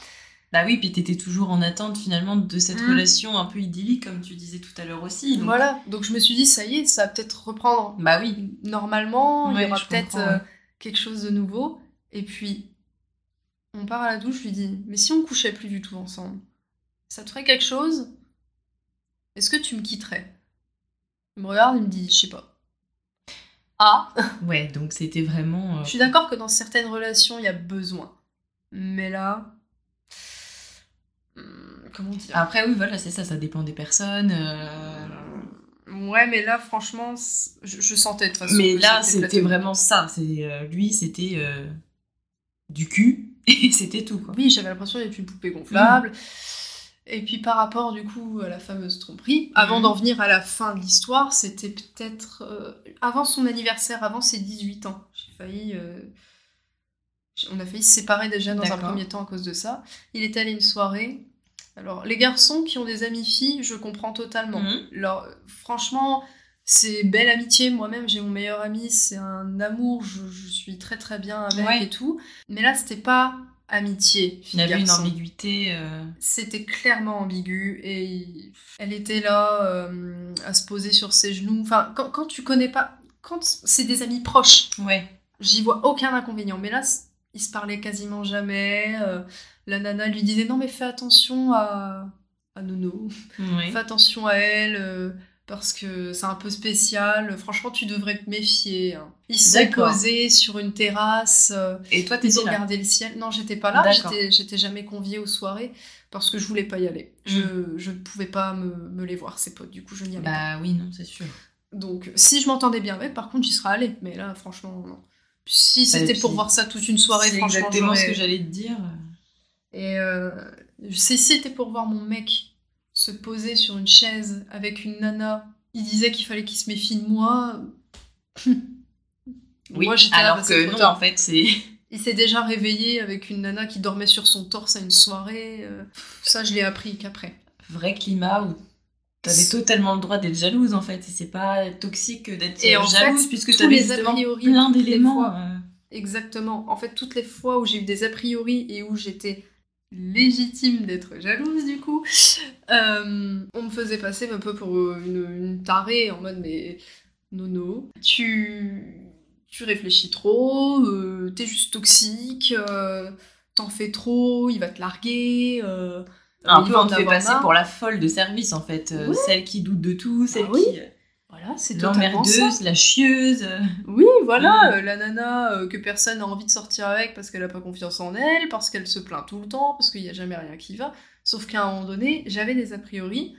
Bah oui, puis t'étais toujours en attente finalement de cette Mm. relation un peu idyllique, comme tu disais tout à l'heure aussi. donc- Voilà, donc je me suis dit, ça y est, ça va peut-être reprendre Bah oui. normalement, il y aura peut-être euh, ouais. quelque chose de nouveau. Et puis, on part à la douche, je lui dis, mais si on couchait plus du tout ensemble, ça te ferait quelque chose? Est-ce que tu me quitterais? Il me regarde, il me dit, je sais pas. Ah Ouais, donc c'était vraiment. euh, Je suis d'accord que dans certaines relations, il y a besoin. Mais là... Comment dire Après, oui, voilà, c'est ça, ça dépend des personnes. euh, Ouais, mais là, franchement, je, je sentais de toute façon. Mais là, c'était vraiment ça. C'est euh, lui, c'était euh, du cul et c'était tout quoi. Oui, j'avais l'impression d'être une poupée gonflable. Et puis par rapport du coup à la fameuse tromperie, avant Mhm. d'en venir à la fin de l'histoire, c'était peut-être euh, avant son anniversaire, avant ses 18 ans. J'ai failli. On a failli se séparer déjà dans un premier temps à cause de ça. Il est allé à une soirée. Alors, les garçons qui ont des amis filles, je comprends totalement. Mhm. Alors, franchement, c'est belle amitié. Moi-même, j'ai mon meilleur ami, c'est un amour. Je, je suis très très bien avec Ouais. et tout. Mais là, c'était pas amitié. Il y avait une ambiguïté. euh, C'était clairement ambigu et elle était là euh, à se poser sur ses genoux. Enfin, quand, quand tu connais pas, quand c'est des amis proches, Ouais. j'y vois aucun inconvénient. Mais là, ils se parlaient quasiment jamais. euh, la nana lui disait non mais fais attention à, à Nono, fais attention à elle. euh, parce que c'est un peu spécial, franchement tu devrais te méfier. hein. Ils se sont posés sur une terrasse, euh, Et toi, t'étais là. regardé le ciel. Non, j'étais pas là. J'étais, jamais conviée aux soirées parce que je voulais pas y aller. Je, je ne pouvais pas me, me les voir, ces potes. Du coup, je n'y allais pas. Mm. Bah oui, non, c'est sûr. Donc, si je m'entendais bien avec, par contre, j'y serais allée. Mais là, franchement, non. Si Bah, c'était pour voir ça toute une soirée, C'est franchement, exactement ce que j'allais te dire. Et euh, si c'était pour voir mon mec se poser sur une chaise avec une nana, il disait qu'il fallait qu'il se méfie de moi. Oui, Moi, j'étais là, alors bah, que non, en fait, c'est. Il s'est déjà réveillé avec une nana qui dormait sur son torse à une soirée. euh, Ça, je l'ai appris qu'après. vrai climat où t'avais totalement le droit d'être jalouse en fait et c'est pas toxique d'être jalouse fait, puisque t'avais les a justement priori, plein d'éléments euh, Exactement. En fait, toutes les fois où j'ai eu des a priori et où j'étais légitime d'être jalouse, du coup, euh, on me faisait passer un peu pour euh, une, une tarée en mode mais nono, tu, tu réfléchis trop, euh, t'es juste toxique, euh, t'en fais trop, il va te larguer. un peu va on te fait passer marre. pour la folle de service en fait celle qui doute de tout celle Ah qui Voilà, c'est l'emmerdeuse la chieuse euh. Oui, voilà, euh, la nana euh, que personne n'a envie de sortir avec parce qu'elle n'a pas confiance en elle, parce qu'elle se plaint tout le temps, parce qu'il n'y a jamais rien qui va. Sauf qu'à un moment donné, j'avais des a priori,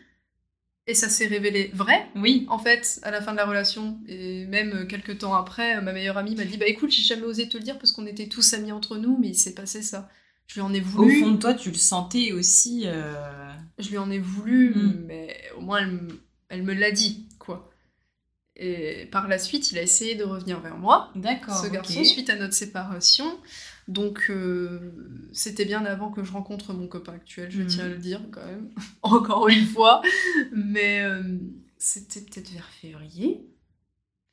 et ça s'est révélé vrai, oui en fait, à la fin de la relation. Et même quelques temps après, ma meilleure amie m'a dit Bah écoute, j'ai jamais osé te le dire parce qu'on était tous amis entre nous, mais il s'est passé ça. Je lui en ai au voulu, fond de toi tu le sentais aussi euh, je lui en ai voulu, Mm. mais au moins elle, elle me l'a dit. Et par la suite, il a essayé de revenir vers moi. d'accord ce garçon suite à notre séparation. Donc euh, c'était bien avant que je rencontre mon copain actuel, je Mhm. tiens à le dire quand même, encore une fois. Mais euh, c'était peut-être vers février.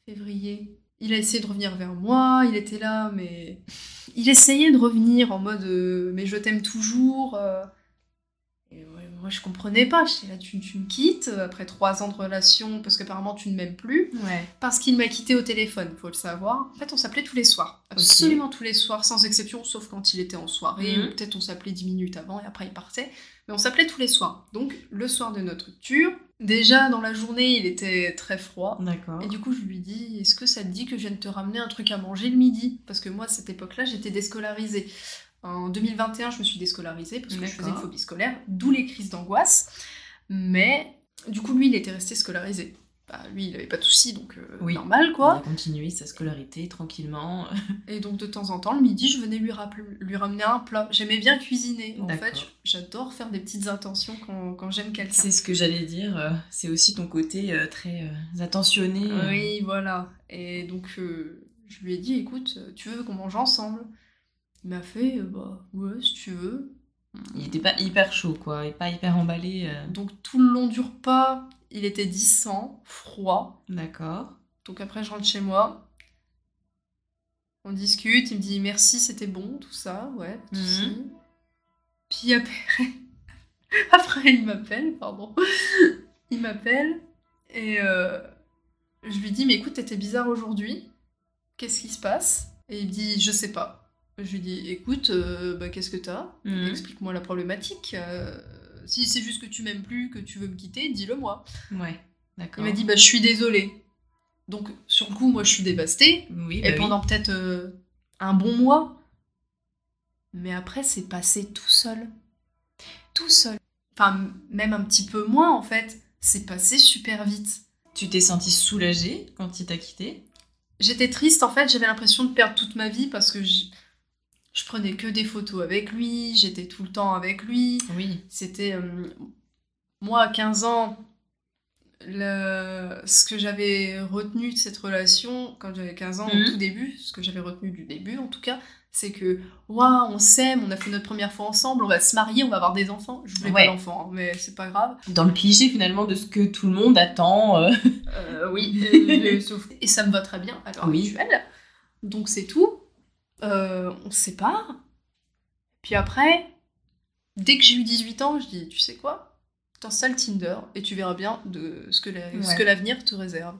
Février. Il a essayé de revenir vers moi, il était là, mais il essayait de revenir en mode euh, mais je t'aime toujours. Moi, je comprenais pas. J'étais là, tu, tu me quittes euh, après trois ans de relation parce qu'apparemment tu ne m'aimes plus. Ouais. Parce qu'il m'a quitté au téléphone, faut le savoir. En fait, on s'appelait tous les soirs. Absolument tous les soirs, sans exception, sauf quand il était en soirée. Mhm. Peut-être on s'appelait 10 minutes avant et après il partait. Mais on s'appelait tous les soirs. Donc, le soir de notre rupture, déjà dans la journée, il était très froid. D'accord. Et du coup, je lui dis Est-ce que ça te dit que je vienne te ramener un truc à manger le midi? Parce que moi, à cette époque-là, j'étais déscolarisée. En 2021, je me suis déscolarisée parce que je faisais une phobie scolaire, d'où les crises d'angoisse. Mais du coup, lui, il était resté scolarisé. Bah, lui, il avait pas de soucis, donc euh, Oui. normal Il quoi. a continué sa scolarité tranquillement. Et donc, de temps en temps, le midi, je venais lui, ramener un plat. J'aimais bien cuisiner. En fait, j'adore faire des petites intentions quand, quand j'aime quelqu'un. C'est ce que j'allais dire. euh, C'est aussi ton côté euh, très euh, attentionné. Oui, voilà. Et donc, je lui ai dit, écoute, tu veux qu'on mange ensemble? Il m'a fait, euh, bah ouais, si tu veux. Il était pas hyper chaud, quoi, et pas hyper emballé. euh. Donc, tout le long du repas, il était distant, froid. D'accord. Donc, après, je rentre chez moi. On discute, il me dit merci, c'était bon, tout ça, ouais, de Mhm. souci. Puis après, après il m'appelle, pardon. Il m'appelle et euh, je lui dis mais écoute, t'étais bizarre aujourd'hui. Qu'est-ce qui se passe? Et il me dit je sais pas. Je lui dis écoute, euh, bah, qu'est-ce que t'as? Mhm. Explique-moi la problématique. Euh, si c'est juste que tu m'aimes plus, que tu veux me quitter, dis-le moi. Ouais, d'accord. Il m'a dit bah je suis désolée. Donc sur le coup moi je suis dévastée Oui, et bah pendant peut-être euh, un bon mois. Mais après, c'est passé tout seul. Tout seul. Enfin, même un petit peu moins, en fait. C'est passé super vite. Tu t'es senti soulagée quand il t'a quitté? J'étais triste, en fait. J'avais l'impression de perdre toute ma vie parce que je, je prenais que des photos avec lui. J'étais tout le temps avec lui. Oui. C'était. euh, moi, à 15 ans, le- ce que j'avais retenu de cette relation, quand j'avais 15 ans, Mhm. au tout début, ce que j'avais retenu du début en tout cas, c'est que, waouh, on s'aime, on a fait notre première fois ensemble, on va se marier, on va avoir des enfants. Je voulais Ouais. pas d'enfants, hein, mais c'est pas grave. Dans le cliché finalement de ce que tout le monde attend. euh. Euh, oui, et, sauf- et ça me va très bien à l'heure Oui. actuelle. Donc c'est tout. Euh, on se sépare. Puis après, dès que j'ai eu 18 ans, je dis, tu sais quoi? T'installes Tinder et tu verras bien de ce que la- Ouais. l'avenir te réserve.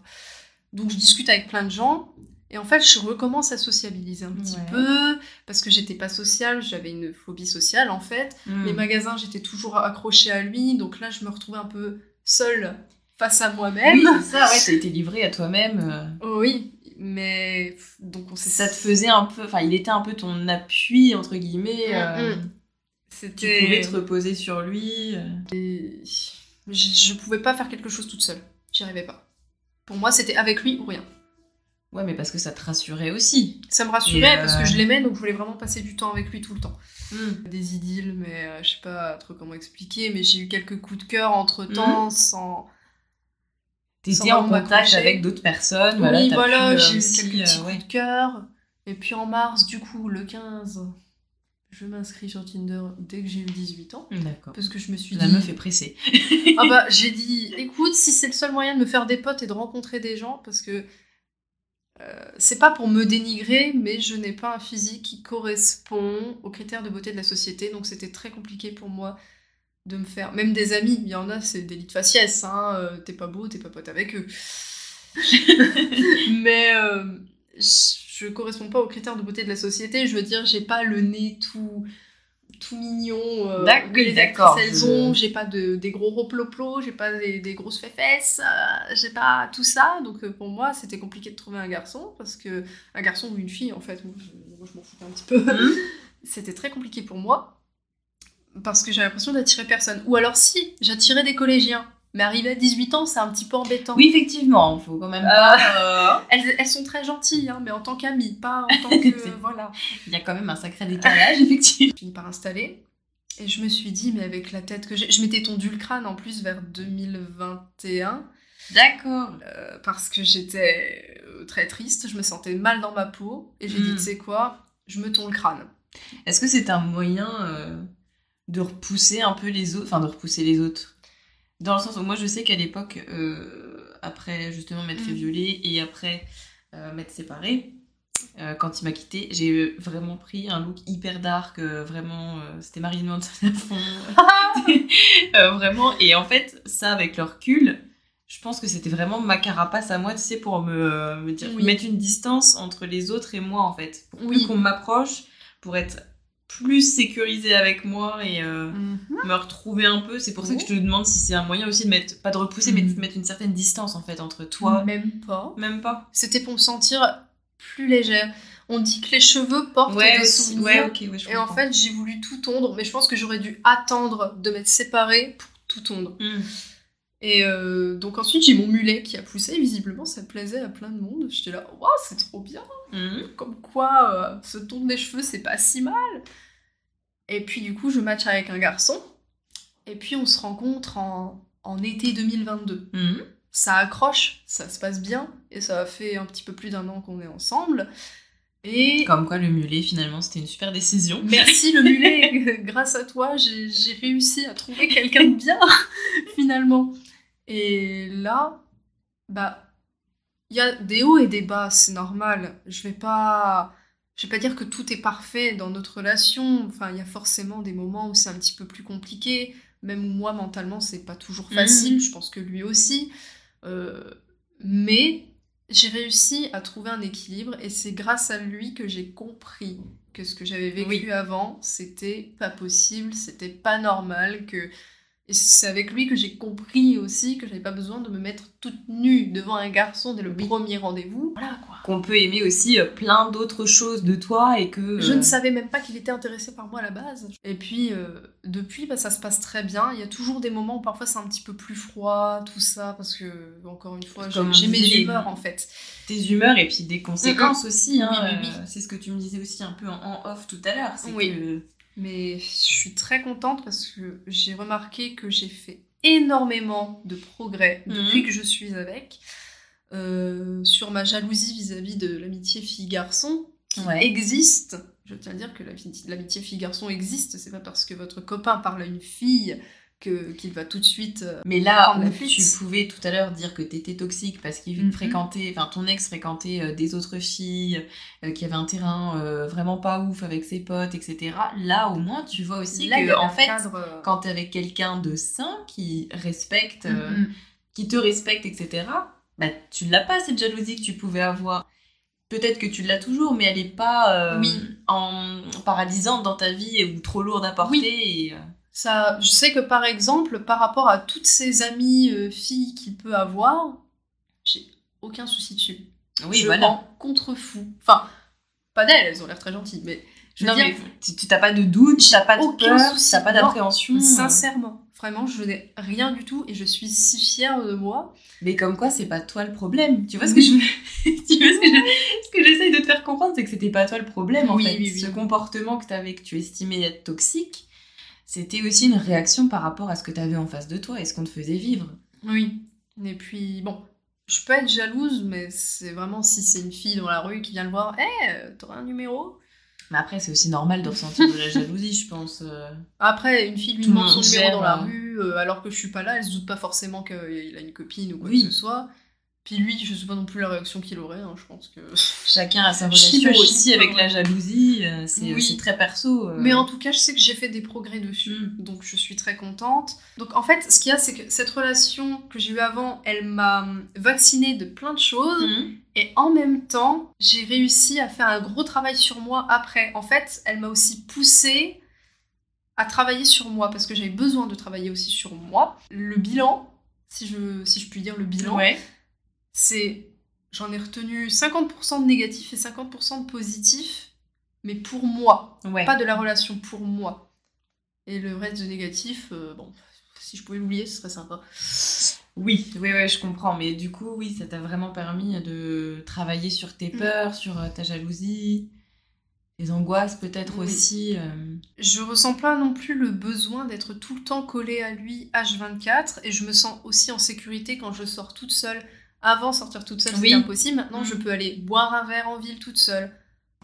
Donc je discute avec plein de gens. Et en fait, je recommence à sociabiliser un petit Ouais. peu, parce que j'étais pas sociale, j'avais une phobie sociale en fait. Mm. Les magasins, j'étais toujours accrochée à lui, donc là, je me retrouvais un peu seule face à moi-même. Oui, c'est ça, ouais, t'as été livrée à toi-même. euh. Oh oui, mais donc on Ça te faisait un peu. Enfin, il était un peu ton appui, entre guillemets. Mm, euh, mm. Tu C'était. pouvais te reposer sur lui. euh. Je, je pouvais pas faire quelque chose toute seule. J'y arrivais pas. Pour moi, c'était avec lui ou rien. Ouais, mais parce que ça te rassurait aussi. Ça me rassurait Et, euh, parce que je l'aimais, donc je voulais vraiment passer du temps avec lui tout le temps. Mm. Des idylles, mais euh, je sais pas trop comment expliquer, mais j'ai eu quelques coups de cœur entre temps sans. T'étais en contact avec d'autres personnes. Voilà, oui, voilà, euh, j'ai eu quelques petits euh, ouais. coups de cœur. Et puis en mars, du coup, le 15, je m'inscris sur Tinder dès que j'ai eu 18 ans. D'accord. Parce que je me suis La dit. meuf est pressée. Ah bah, j'ai dit, écoute, si c'est le seul moyen de me faire des potes et de rencontrer des gens, parce que euh, c'est pas pour me dénigrer, mais je n'ai pas un physique qui correspond aux critères de beauté de la société, donc c'était très compliqué pour moi de me faire. Même des amis, il y en a, c'est des lits de faciès, hein, euh, t'es pas beau, t'es pas pote avec eux. mais euh, je je corresponds pas aux critères de beauté de la société, je veux dire, j'ai pas le nez tout tout mignon euh, que les actrices elles ont, j'ai pas de, des gros roploplos, j'ai pas des, des grosses fesses, euh, j'ai pas tout ça, donc euh, pour moi c'était compliqué de trouver un garçon, parce que un garçon ou une fille en fait, moi je, moi, je m'en foutais un petit peu, Mhm. c'était très compliqué pour moi, parce que j'avais l'impression d'attirer personne, ou alors si, j'attirais des collégiens, mais arrivé à 18 ans c'est un petit peu embêtant. Oui, effectivement, faut quand même pas. euh, Elles, elles sont très gentilles, hein, mais en tant qu'amies, pas en tant que... Voilà. Il y a quand même un sacré décalage, effectivement. J'ai fini par installer. Et je me suis dit, mais avec la tête que j'ai. Je m'étais tondu le crâne en plus vers 2021. D'accord. euh, parce que j'étais euh, très triste, je me sentais mal dans ma peau. Et j'ai dit, Mm. tu sais quoi, je me tonds le crâne. Est-ce que c'est un moyen euh, de repousser un peu les autres, enfin de repousser les autres Dans le sens où moi je sais qu'à l'époque, euh, après justement m'être fait Mm. violer et après euh, m'être séparée, euh, quand il m'a quitté, j'ai vraiment pris un look hyper dark, vraiment, c'était Marilyn Manson à fond. Vraiment, et en fait, ça avec le recul, je pense que c'était vraiment ma carapace à moi, tu sais, pour me, me dire, Oui. mettre une distance entre les autres et moi, en fait. Pour Oui. qu'on m'approche, pour être plus sécurisée avec moi et euh, Mhm. me retrouver un peu. C'est pour ça que je te demande si c'est un moyen aussi de mettre, pas de repousser, mais Mhm. de mettre une certaine distance, en fait, entre toi. Même pas. Même pas. C'était pour me sentir plus légère. On dit que les cheveux portent Ouais, des aussi. souvenirs. ouais, ouais, je Et en fait, j'ai voulu tout tondre, mais je pense que j'aurais dû attendre de m'être séparée pour tout tondre. Hmm. Et euh, donc ensuite, j'ai mon mulet qui a poussé. Visiblement, ça plaisait à plein de monde. J'étais là, waouh, c'est trop bien. Hmm. Comme quoi, euh, se tondre les cheveux, c'est pas si mal. Et puis du coup, je match avec un garçon. Et puis on se rencontre en, en été 2022. Hmm. Ça accroche, ça se passe bien. Et ça fait un petit peu plus d'un an qu'on est ensemble. Et Comme quoi, le mulet, finalement, c'était une super décision. Merci le mulet, grâce à toi, j'ai réussi à trouver quelqu'un de bien, finalement. Et là, bah, il y a des hauts et des bas, c'est normal. Je vais pas, je vais pas dire que tout est parfait dans notre relation. Enfin, il y a forcément des moments où c'est un petit peu plus compliqué. Même où moi, mentalement, c'est pas toujours facile. Je pense que lui aussi. Euh, mais j'ai réussi à trouver un équilibre et c'est grâce à lui que j'ai compris que ce que j'avais vécu Oui. avant, c'était pas possible, c'était pas normal, que et c'est avec lui que j'ai compris aussi que j'avais pas besoin de me mettre toute nue devant un garçon dès le Oui. premier rendez-vous. Voilà quoi. Qu'on peut aimer aussi euh, plein d'autres choses de toi et que. Je euh, ne savais même pas qu'il était intéressé par moi à la base. Et puis, euh, depuis, bah, ça se passe très bien. Il y a toujours des moments où parfois c'est un petit peu plus froid, tout ça, parce que, encore une fois, j'ai mes humeurs en fait. tes humeurs et puis des conséquences aussi. Hein, Oui, oui, oui. euh, c'est ce que tu me disais aussi un peu en, en off tout à l'heure. c'est Oui. que- Mais je suis très contente parce que j'ai remarqué que j'ai fait énormément de progrès Mhm. depuis que je suis avec. euh, sur ma jalousie vis-à-vis de l'amitié fille-garçon qui Ouais. existe. Je tiens à dire que l'amitié fille-garçon existe, c'est pas parce que votre copain parle à une fille qu'il va tout de suite. euh, Mais là où tu pouvais tout à l'heure dire que t'étais toxique parce qu'il Mhm. fréquentait, enfin ton ex fréquentait euh, des autres filles, euh, qui avait un terrain euh, vraiment pas ouf avec ses potes, etc. Là au moins tu vois aussi là, que en fait cadre, quand t'es avec quelqu'un de sain qui respecte, euh, Mhm. qui te respecte, etc. Bah tu l'as pas cette jalousie que tu pouvais avoir. Peut-être que tu l'as toujours, mais elle est pas Oui. en paralysante dans ta vie ou trop lourde à porter. Et, Ça, je sais que par exemple, par rapport à toutes ses amies euh, filles qu'il peut avoir, j'ai aucun souci dessus. oui, je voilà. m'en contrefous. Enfin, pas d'elles, elles ont l'air très gentilles, mais je veux non, dire, mais tu tu- t'as pas de doute, t'as pas de peur, souci. t'as pas Non, d'appréhension. sincèrement, vraiment, je n'ai rien du tout et je suis si fière de moi. Mais comme quoi, c'est pas toi le problème. Tu vois ce que je, tu vois ce que je- ce que j'essaye de te faire comprendre, c'est que c'était pas toi le problème en Oui, fait. oui, oui. Ce comportement que t'avais, que tu estimais être toxique, c'était aussi une réaction par rapport à ce que t'avais en face de toi et ce qu'on te faisait vivre. Oui. Et puis, bon, je peux être jalouse, mais c'est vraiment si c'est une fille dans la rue qui vient le voir, hé, t'aurais un numéro? Mais après, c'est aussi normal de ressentir de la jalousie, je pense. euh. Après, une fille lui demande son numéro dans la euh. rue, euh, alors que je suis pas là, elle se doute pas forcément qu'il a une copine ou quoi Oui. que ce soit. Puis lui, je sais pas non plus la réaction qu'il aurait, hein, je pense que... Chacun a sa relation aussi avec ouais. la jalousie. euh, C'est Oui. très perso. euh. Mais en tout cas, je sais que j'ai fait des progrès dessus, Mm. donc je suis très contente. Donc en fait, ce qu'il y a, c'est que cette relation que j'ai eue avant, elle m'a hum, vaccinée de plein de choses, Mhm. et en même temps, j'ai réussi à faire un gros travail sur moi après. En fait, elle m'a aussi poussée à travailler sur moi, parce que j'avais besoin de travailler aussi sur moi. Le bilan, si je, si je puis dire le bilan, Ouais. C'est j'en ai retenu 50% de négatif et 50% de positif, mais pour moi, Ouais. pas de la relation, pour moi. Et le reste de négatif, euh, bon, si je pouvais l'oublier, ce serait sympa. Oui, oui, oui, je comprends. Mais du coup, oui, ça t'a vraiment permis de travailler sur tes Mm. peurs, sur euh, ta jalousie, tes angoisses peut-être Oui. aussi. euh. Je ressens pas non plus le besoin d'être tout le temps collée à lui H24 et je me sens aussi en sécurité quand je sors toute seule. Avant, sortir toute seule, Oui. c'était impossible. Maintenant, Mm. je peux aller boire un verre en ville toute seule.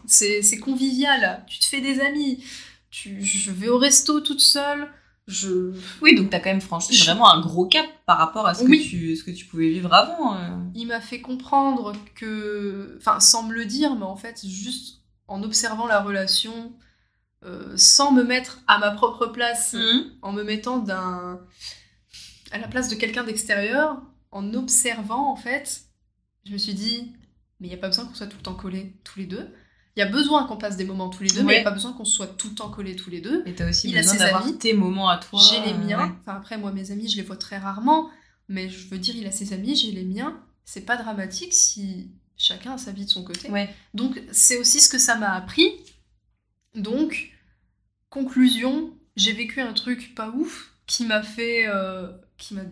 C'est convivial. Tu te fais des amis. Tu, je vais au resto toute seule. Je... Oui, donc t'as quand même franchi Je- vraiment un gros cap par rapport à ce que, tu, ce que tu pouvais vivre avant. euh. Il m'a fait comprendre que, enfin, sans me le dire, mais en fait, juste en observant la relation, euh, sans me mettre à ma propre place, en me mettant d'un à la place de quelqu'un d'extérieur, en observant en fait, je me suis dit mais il y a pas besoin qu'on soit tout le temps collés tous les deux. Il y a besoin qu'on passe des moments tous les deux, mais il n'y a pas besoin qu'on soit tout le temps collés tous les deux. Et t'as aussi Il a besoin d'avoir tes moments à toi. J'ai les miens. ouais. Enfin après moi mes amis, je les vois très rarement, mais je veux dire il a ses amis, j'ai les miens. C'est pas dramatique si chacun a sa vie de son côté. Ouais. Donc c'est aussi ce que ça m'a appris. Donc conclusion, j'ai vécu un truc pas ouf qui m'a fait euh, qui m'a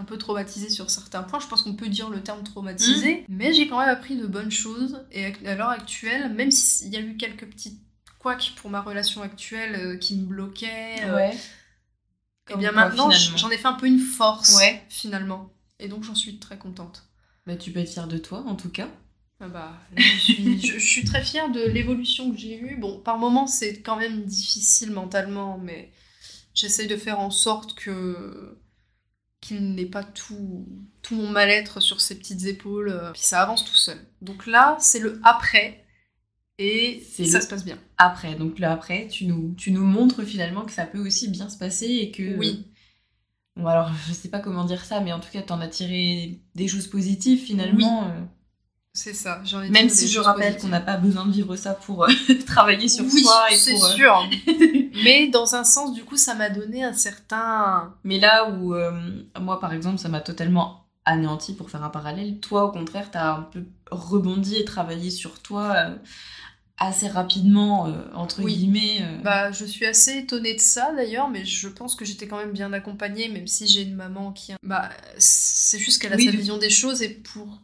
un peu traumatisé sur certains points. Je pense qu'on peut dire le terme traumatisé, mais j'ai quand même appris de bonnes choses et à l'heure actuelle, même s'il y a eu quelques petites couacs pour ma relation actuelle euh, qui me bloquaient, euh, Ouais. et Comme bien quoi, maintenant j'en ai fait un peu une force Ouais. finalement. Et donc j'en suis très contente. Bah, tu peux être fière de toi, en tout cas. Ah bah, je, suis, je, je suis très fière de l'évolution que j'ai eue. Bon, par moments, c'est quand même difficile mentalement, mais j'essaye de faire en sorte que qu'il n'ait pas tout, tout mon mal-être sur ses petites épaules. euh, Puis ça avance tout seul. Donc là, c'est le après, et ça le- se passe bien. Après, donc là, après, tu nous, tu nous montres finalement que ça peut aussi bien se passer et que. Oui. Bon, alors, je sais pas comment dire ça, mais en tout cas, t'en as tiré des choses positives finalement. euh, C'est ça, j'en ai Même si je rappelle qu'on n'a pas besoin de vivre ça pour euh, travailler sur oui, soi et c'est euh, sûr. Mais dans un sens, du coup, ça m'a donné un certain... Mais là où, euh, moi par exemple, ça m'a totalement anéanti pour faire un parallèle, toi au contraire, t'as un peu rebondi et travaillé sur toi euh, assez rapidement, entre Oui. guillemets. Bah, je suis assez étonnée de ça d'ailleurs, mais je pense que j'étais quand même bien accompagnée, même si j'ai une maman qui. Bah, c'est juste qu'elle a Oui, sa vision des choses et pour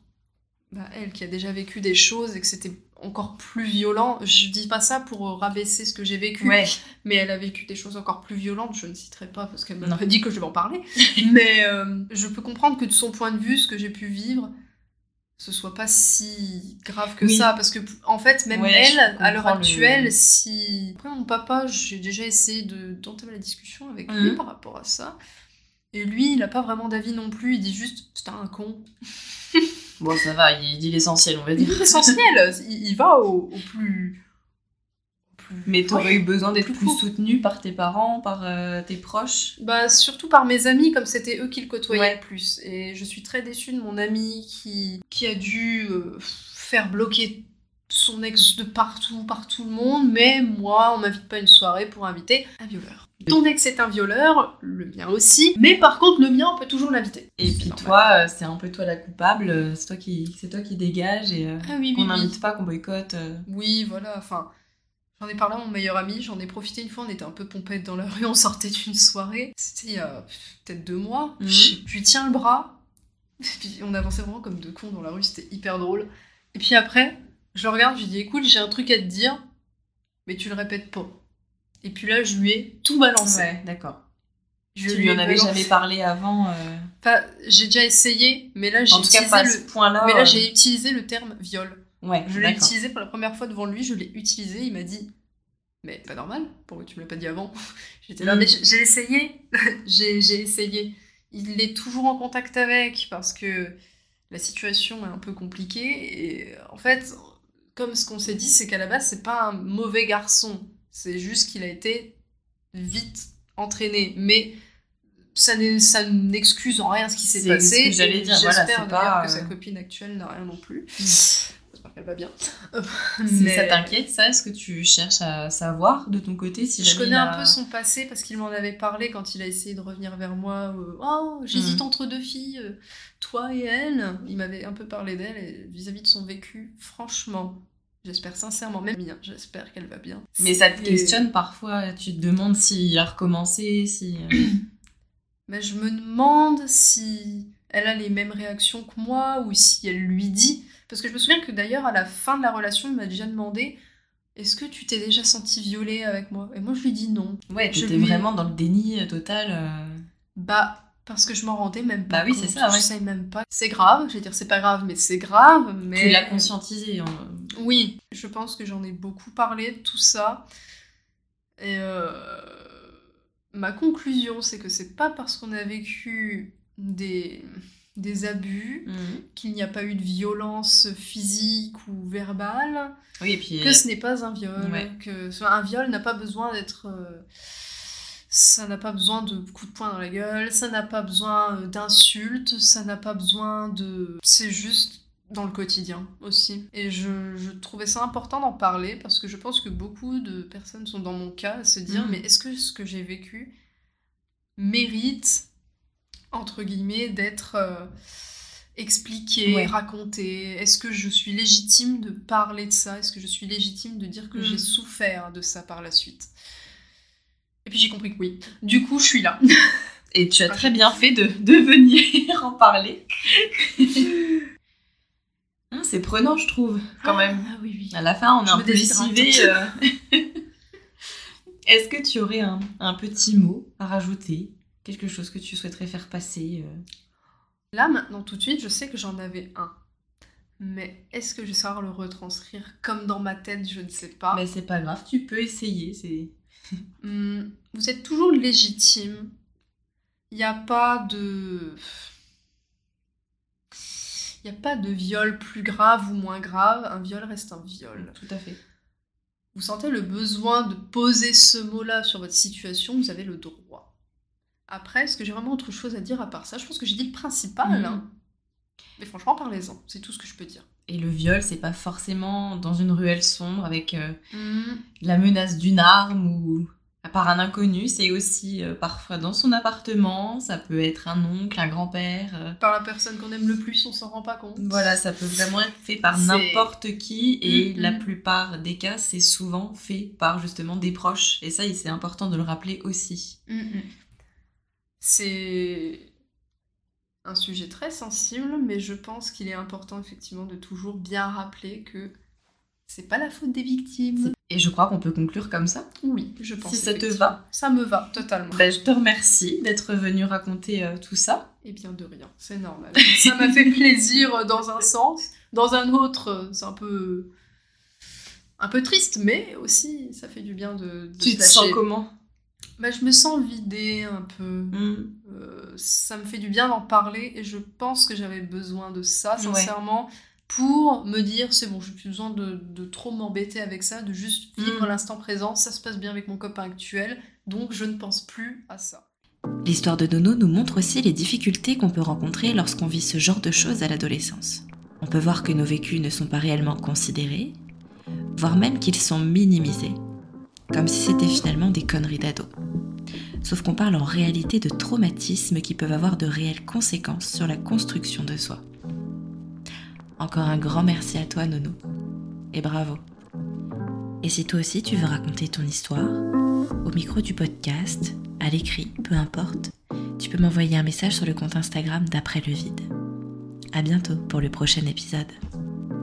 bah, elle qui a déjà vécu des choses et que c'était encore plus violent, je dis pas ça pour rabaisser ce que j'ai vécu, Ouais, mais elle a vécu des choses encore plus violentes, je ne citerai pas parce qu'elle m'a dit que je devais en parler, mais euh, je peux comprendre que de son point de vue, ce que j'ai pu vivre, ce soit pas si grave que Oui. ça, parce que en fait, même Ouais, elle, à l'heure le- actuelle, si... Après mon papa, j'ai déjà essayé de d'entamer la discussion avec lui Mhm. par rapport à ça, et lui, il a pas vraiment d'avis non plus, il dit juste, c'était un con. bon ça va, il dit l'essentiel on va Il dire. dit l'essentiel, il, il va au, au plus... Mais t'aurais eu besoin d'être plus soutenue par tes parents, par euh, tes proches? Bah, surtout par mes amis, comme c'était eux qui le côtoyaient Ouais. le plus. Et je suis très déçue de mon ami qui, qui a dû euh, faire bloquer son ex de partout, par tout le monde, mais moi, on m'invite pas à une soirée pour inviter un violeur. Ton ex est un violeur, le mien aussi, mais par contre, le mien, on peut toujours l'inviter. Et puis normal. toi, euh, c'est un peu toi la coupable, euh, c'est toi qui, c'est toi qui dégage et euh, Ah oui, qu'on oui, oui. n'invite pas, qu'on boycotte. Oui, voilà, enfin. J'en ai parlé à mon meilleur ami, j'en ai profité une fois, on était un peu pompette dans la rue, on sortait d'une soirée. C'était il y a peut-être deux mois. Mhm. Je lui tiens le bras, et puis on avançait vraiment comme deux cons dans la rue, c'était hyper drôle. Et puis après, je le regarde, je lui dis écoute, j'ai un truc à te dire, mais tu le répètes pas. Et puis là, je lui ai tout balancé. Ouais, d'accord. Je Tu lui en avais jamais parlé avant. euh, Enfin, j'ai déjà essayé, mais là, j'ai cas, mais euh, j'ai utilisé le terme viol. Ouais, Je l'ai utilisé pour la première fois devant lui, je l'ai utilisé, il m'a dit Mais pas normal, pourquoi tu me l'as pas dit avant? J'étais là, Mm. mais j'ai essayé, j'ai essayé. Il est toujours en contact avec parce que la situation est un peu compliquée et en fait, comme ce qu'on s'est dit, c'est qu'à la base, c'est pas un mauvais garçon, c'est juste qu'il a été vite entraîné, mais ça n'excuse en rien ce qui s'est passé. j'allais dire, voilà, J'espère d'ailleurs pas, que sa euh, copine actuelle n'a rien non plus. Mm. J'espère qu'elle va bien. Mais- Ça t'inquiète, ça Est-ce que tu cherches à savoir de ton côté si Je connais un a- peu son passé parce qu'il m'en avait parlé quand il a essayé de revenir vers moi. euh, oh, j'hésite Mhm. entre deux filles, euh, toi et elle. Il m'avait un peu parlé d'elle et vis-à-vis de son vécu, franchement, j'espère sincèrement, même bien, j'espère qu'elle va bien. Mais ça te questionne parfois, tu te demandes s'il a recommencé, si... euh, Mais je me demande si elle a les mêmes réactions que moi ou si elle lui dit. Parce que je me souviens que d'ailleurs, à la fin de la relation, il m'a déjà demandé Est-ce que tu t'es déjà senti violée avec moi? Et moi, je lui dis non. Ouais, t'étais lui- vraiment dans le déni euh, total. euh. Bah, parce que je m'en rendais même pas Bah oui, c'est ça. Je savais même pas. C'est grave, je vais dire c'est pas grave, mais c'est grave. Mais Tu l'as conscientisé. hein. Oui, je pense que j'en ai beaucoup parlé de tout ça. Et euh, ma conclusion, c'est que c'est pas parce qu'on a vécu des, des abus, Mhm. qu'il n'y a pas eu de violence physique ou verbale, Oui, et puis. que ce n'est pas un viol. Ouais. Que un viol n'a pas besoin d'être. euh, ça n'a pas besoin de coups de poing dans la gueule, ça n'a pas besoin euh, d'insultes, ça n'a pas besoin de. C'est juste dans le quotidien aussi. Et je, je trouvais ça important d'en parler parce que je pense que beaucoup de personnes sont dans mon cas à se dire Mhm. mais est-ce que ce que j'ai vécu mérite, entre guillemets, d'être. euh, expliqué, Ouais. raconté Est-ce que je suis légitime de parler de ça? Est-ce que je suis légitime de dire que Mm. j'ai souffert de ça par la suite? Et puis j'ai compris que oui. Du coup, je suis là. Et tu as Ah, très bien fait de, de venir en parler. Hein, c'est prenant, je trouve, quand même. Ah oui, oui. À la fin, on est un peu lessivé. euh. Est-ce que tu aurais un, un petit mot à rajouter? Quelque chose que tu souhaiterais faire passer euh Là, maintenant, tout de suite, je sais que j'en avais un. Mais est-ce que je vais savoir le retranscrire comme dans ma tête? Je ne sais pas. Mais c'est pas grave, tu peux essayer. C'est Hum, vous êtes toujours légitime. Il n'y a pas de. Il n'y a pas de viol plus grave ou moins grave. Un viol reste un viol. tout à fait. Vous sentez le besoin de poser ce mot-là sur votre situation, vous avez le droit. Après, est-ce que j'ai vraiment autre chose à dire à part ça? Je pense que j'ai dit le principal. Mhm. hein. Mais franchement, parlez-en. C'est tout ce que je peux dire. Et le viol, c'est pas forcément dans une ruelle sombre avec euh, Hum, la menace d'une arme ou par un inconnu. C'est aussi euh, parfois dans son appartement. Ça peut être un oncle, un grand-père. euh, Par la personne qu'on aime le plus, on s'en rend pas compte. Voilà, ça peut vraiment être fait par n'importe qui et Mhm. la plupart des cas, c'est souvent fait par justement des proches. Et ça, c'est important de le rappeler aussi. Mm, mm. C'est un sujet très sensible, mais je pense qu'il est important effectivement de toujours bien rappeler que c'est pas la faute des victimes. Et je crois qu'on peut conclure comme ça. Oui, je pense. Si ça te va. Ça me va, totalement. Ben, je te remercie d'être venu raconter euh, tout ça. Eh bien, de rien, c'est normal. Ça m'a fait plaisir dans un sens. Dans un autre, c'est un peu. un peu triste, mais aussi ça fait du bien de, de tu te sens comment? Bah, Je me sens vidée un peu. Mhm. Euh, ça me fait du bien d'en parler et je pense que j'avais besoin de ça, Ouais. sincèrement, pour me dire c'est bon, j'ai plus besoin de, de trop m'embêter avec ça, de juste vivre Mm. l'instant présent. Ça se passe bien avec mon copain actuel, donc je ne pense plus à ça. L'histoire de Nono nous montre aussi les difficultés qu'on peut rencontrer lorsqu'on vit ce genre de choses à l'adolescence. On peut voir que nos vécus ne sont pas réellement considérés, voire même qu'ils sont minimisés, comme si c'était finalement des conneries d'ado. Sauf qu'on parle en réalité de traumatismes qui peuvent avoir de réelles conséquences sur la construction de soi. Encore un grand merci à toi Nono, et bravo. Et si toi aussi tu veux raconter ton histoire, au micro du podcast, à l'écrit, peu importe, tu peux m'envoyer un message sur le compte Instagram d'après le vide. À bientôt pour le prochain épisode.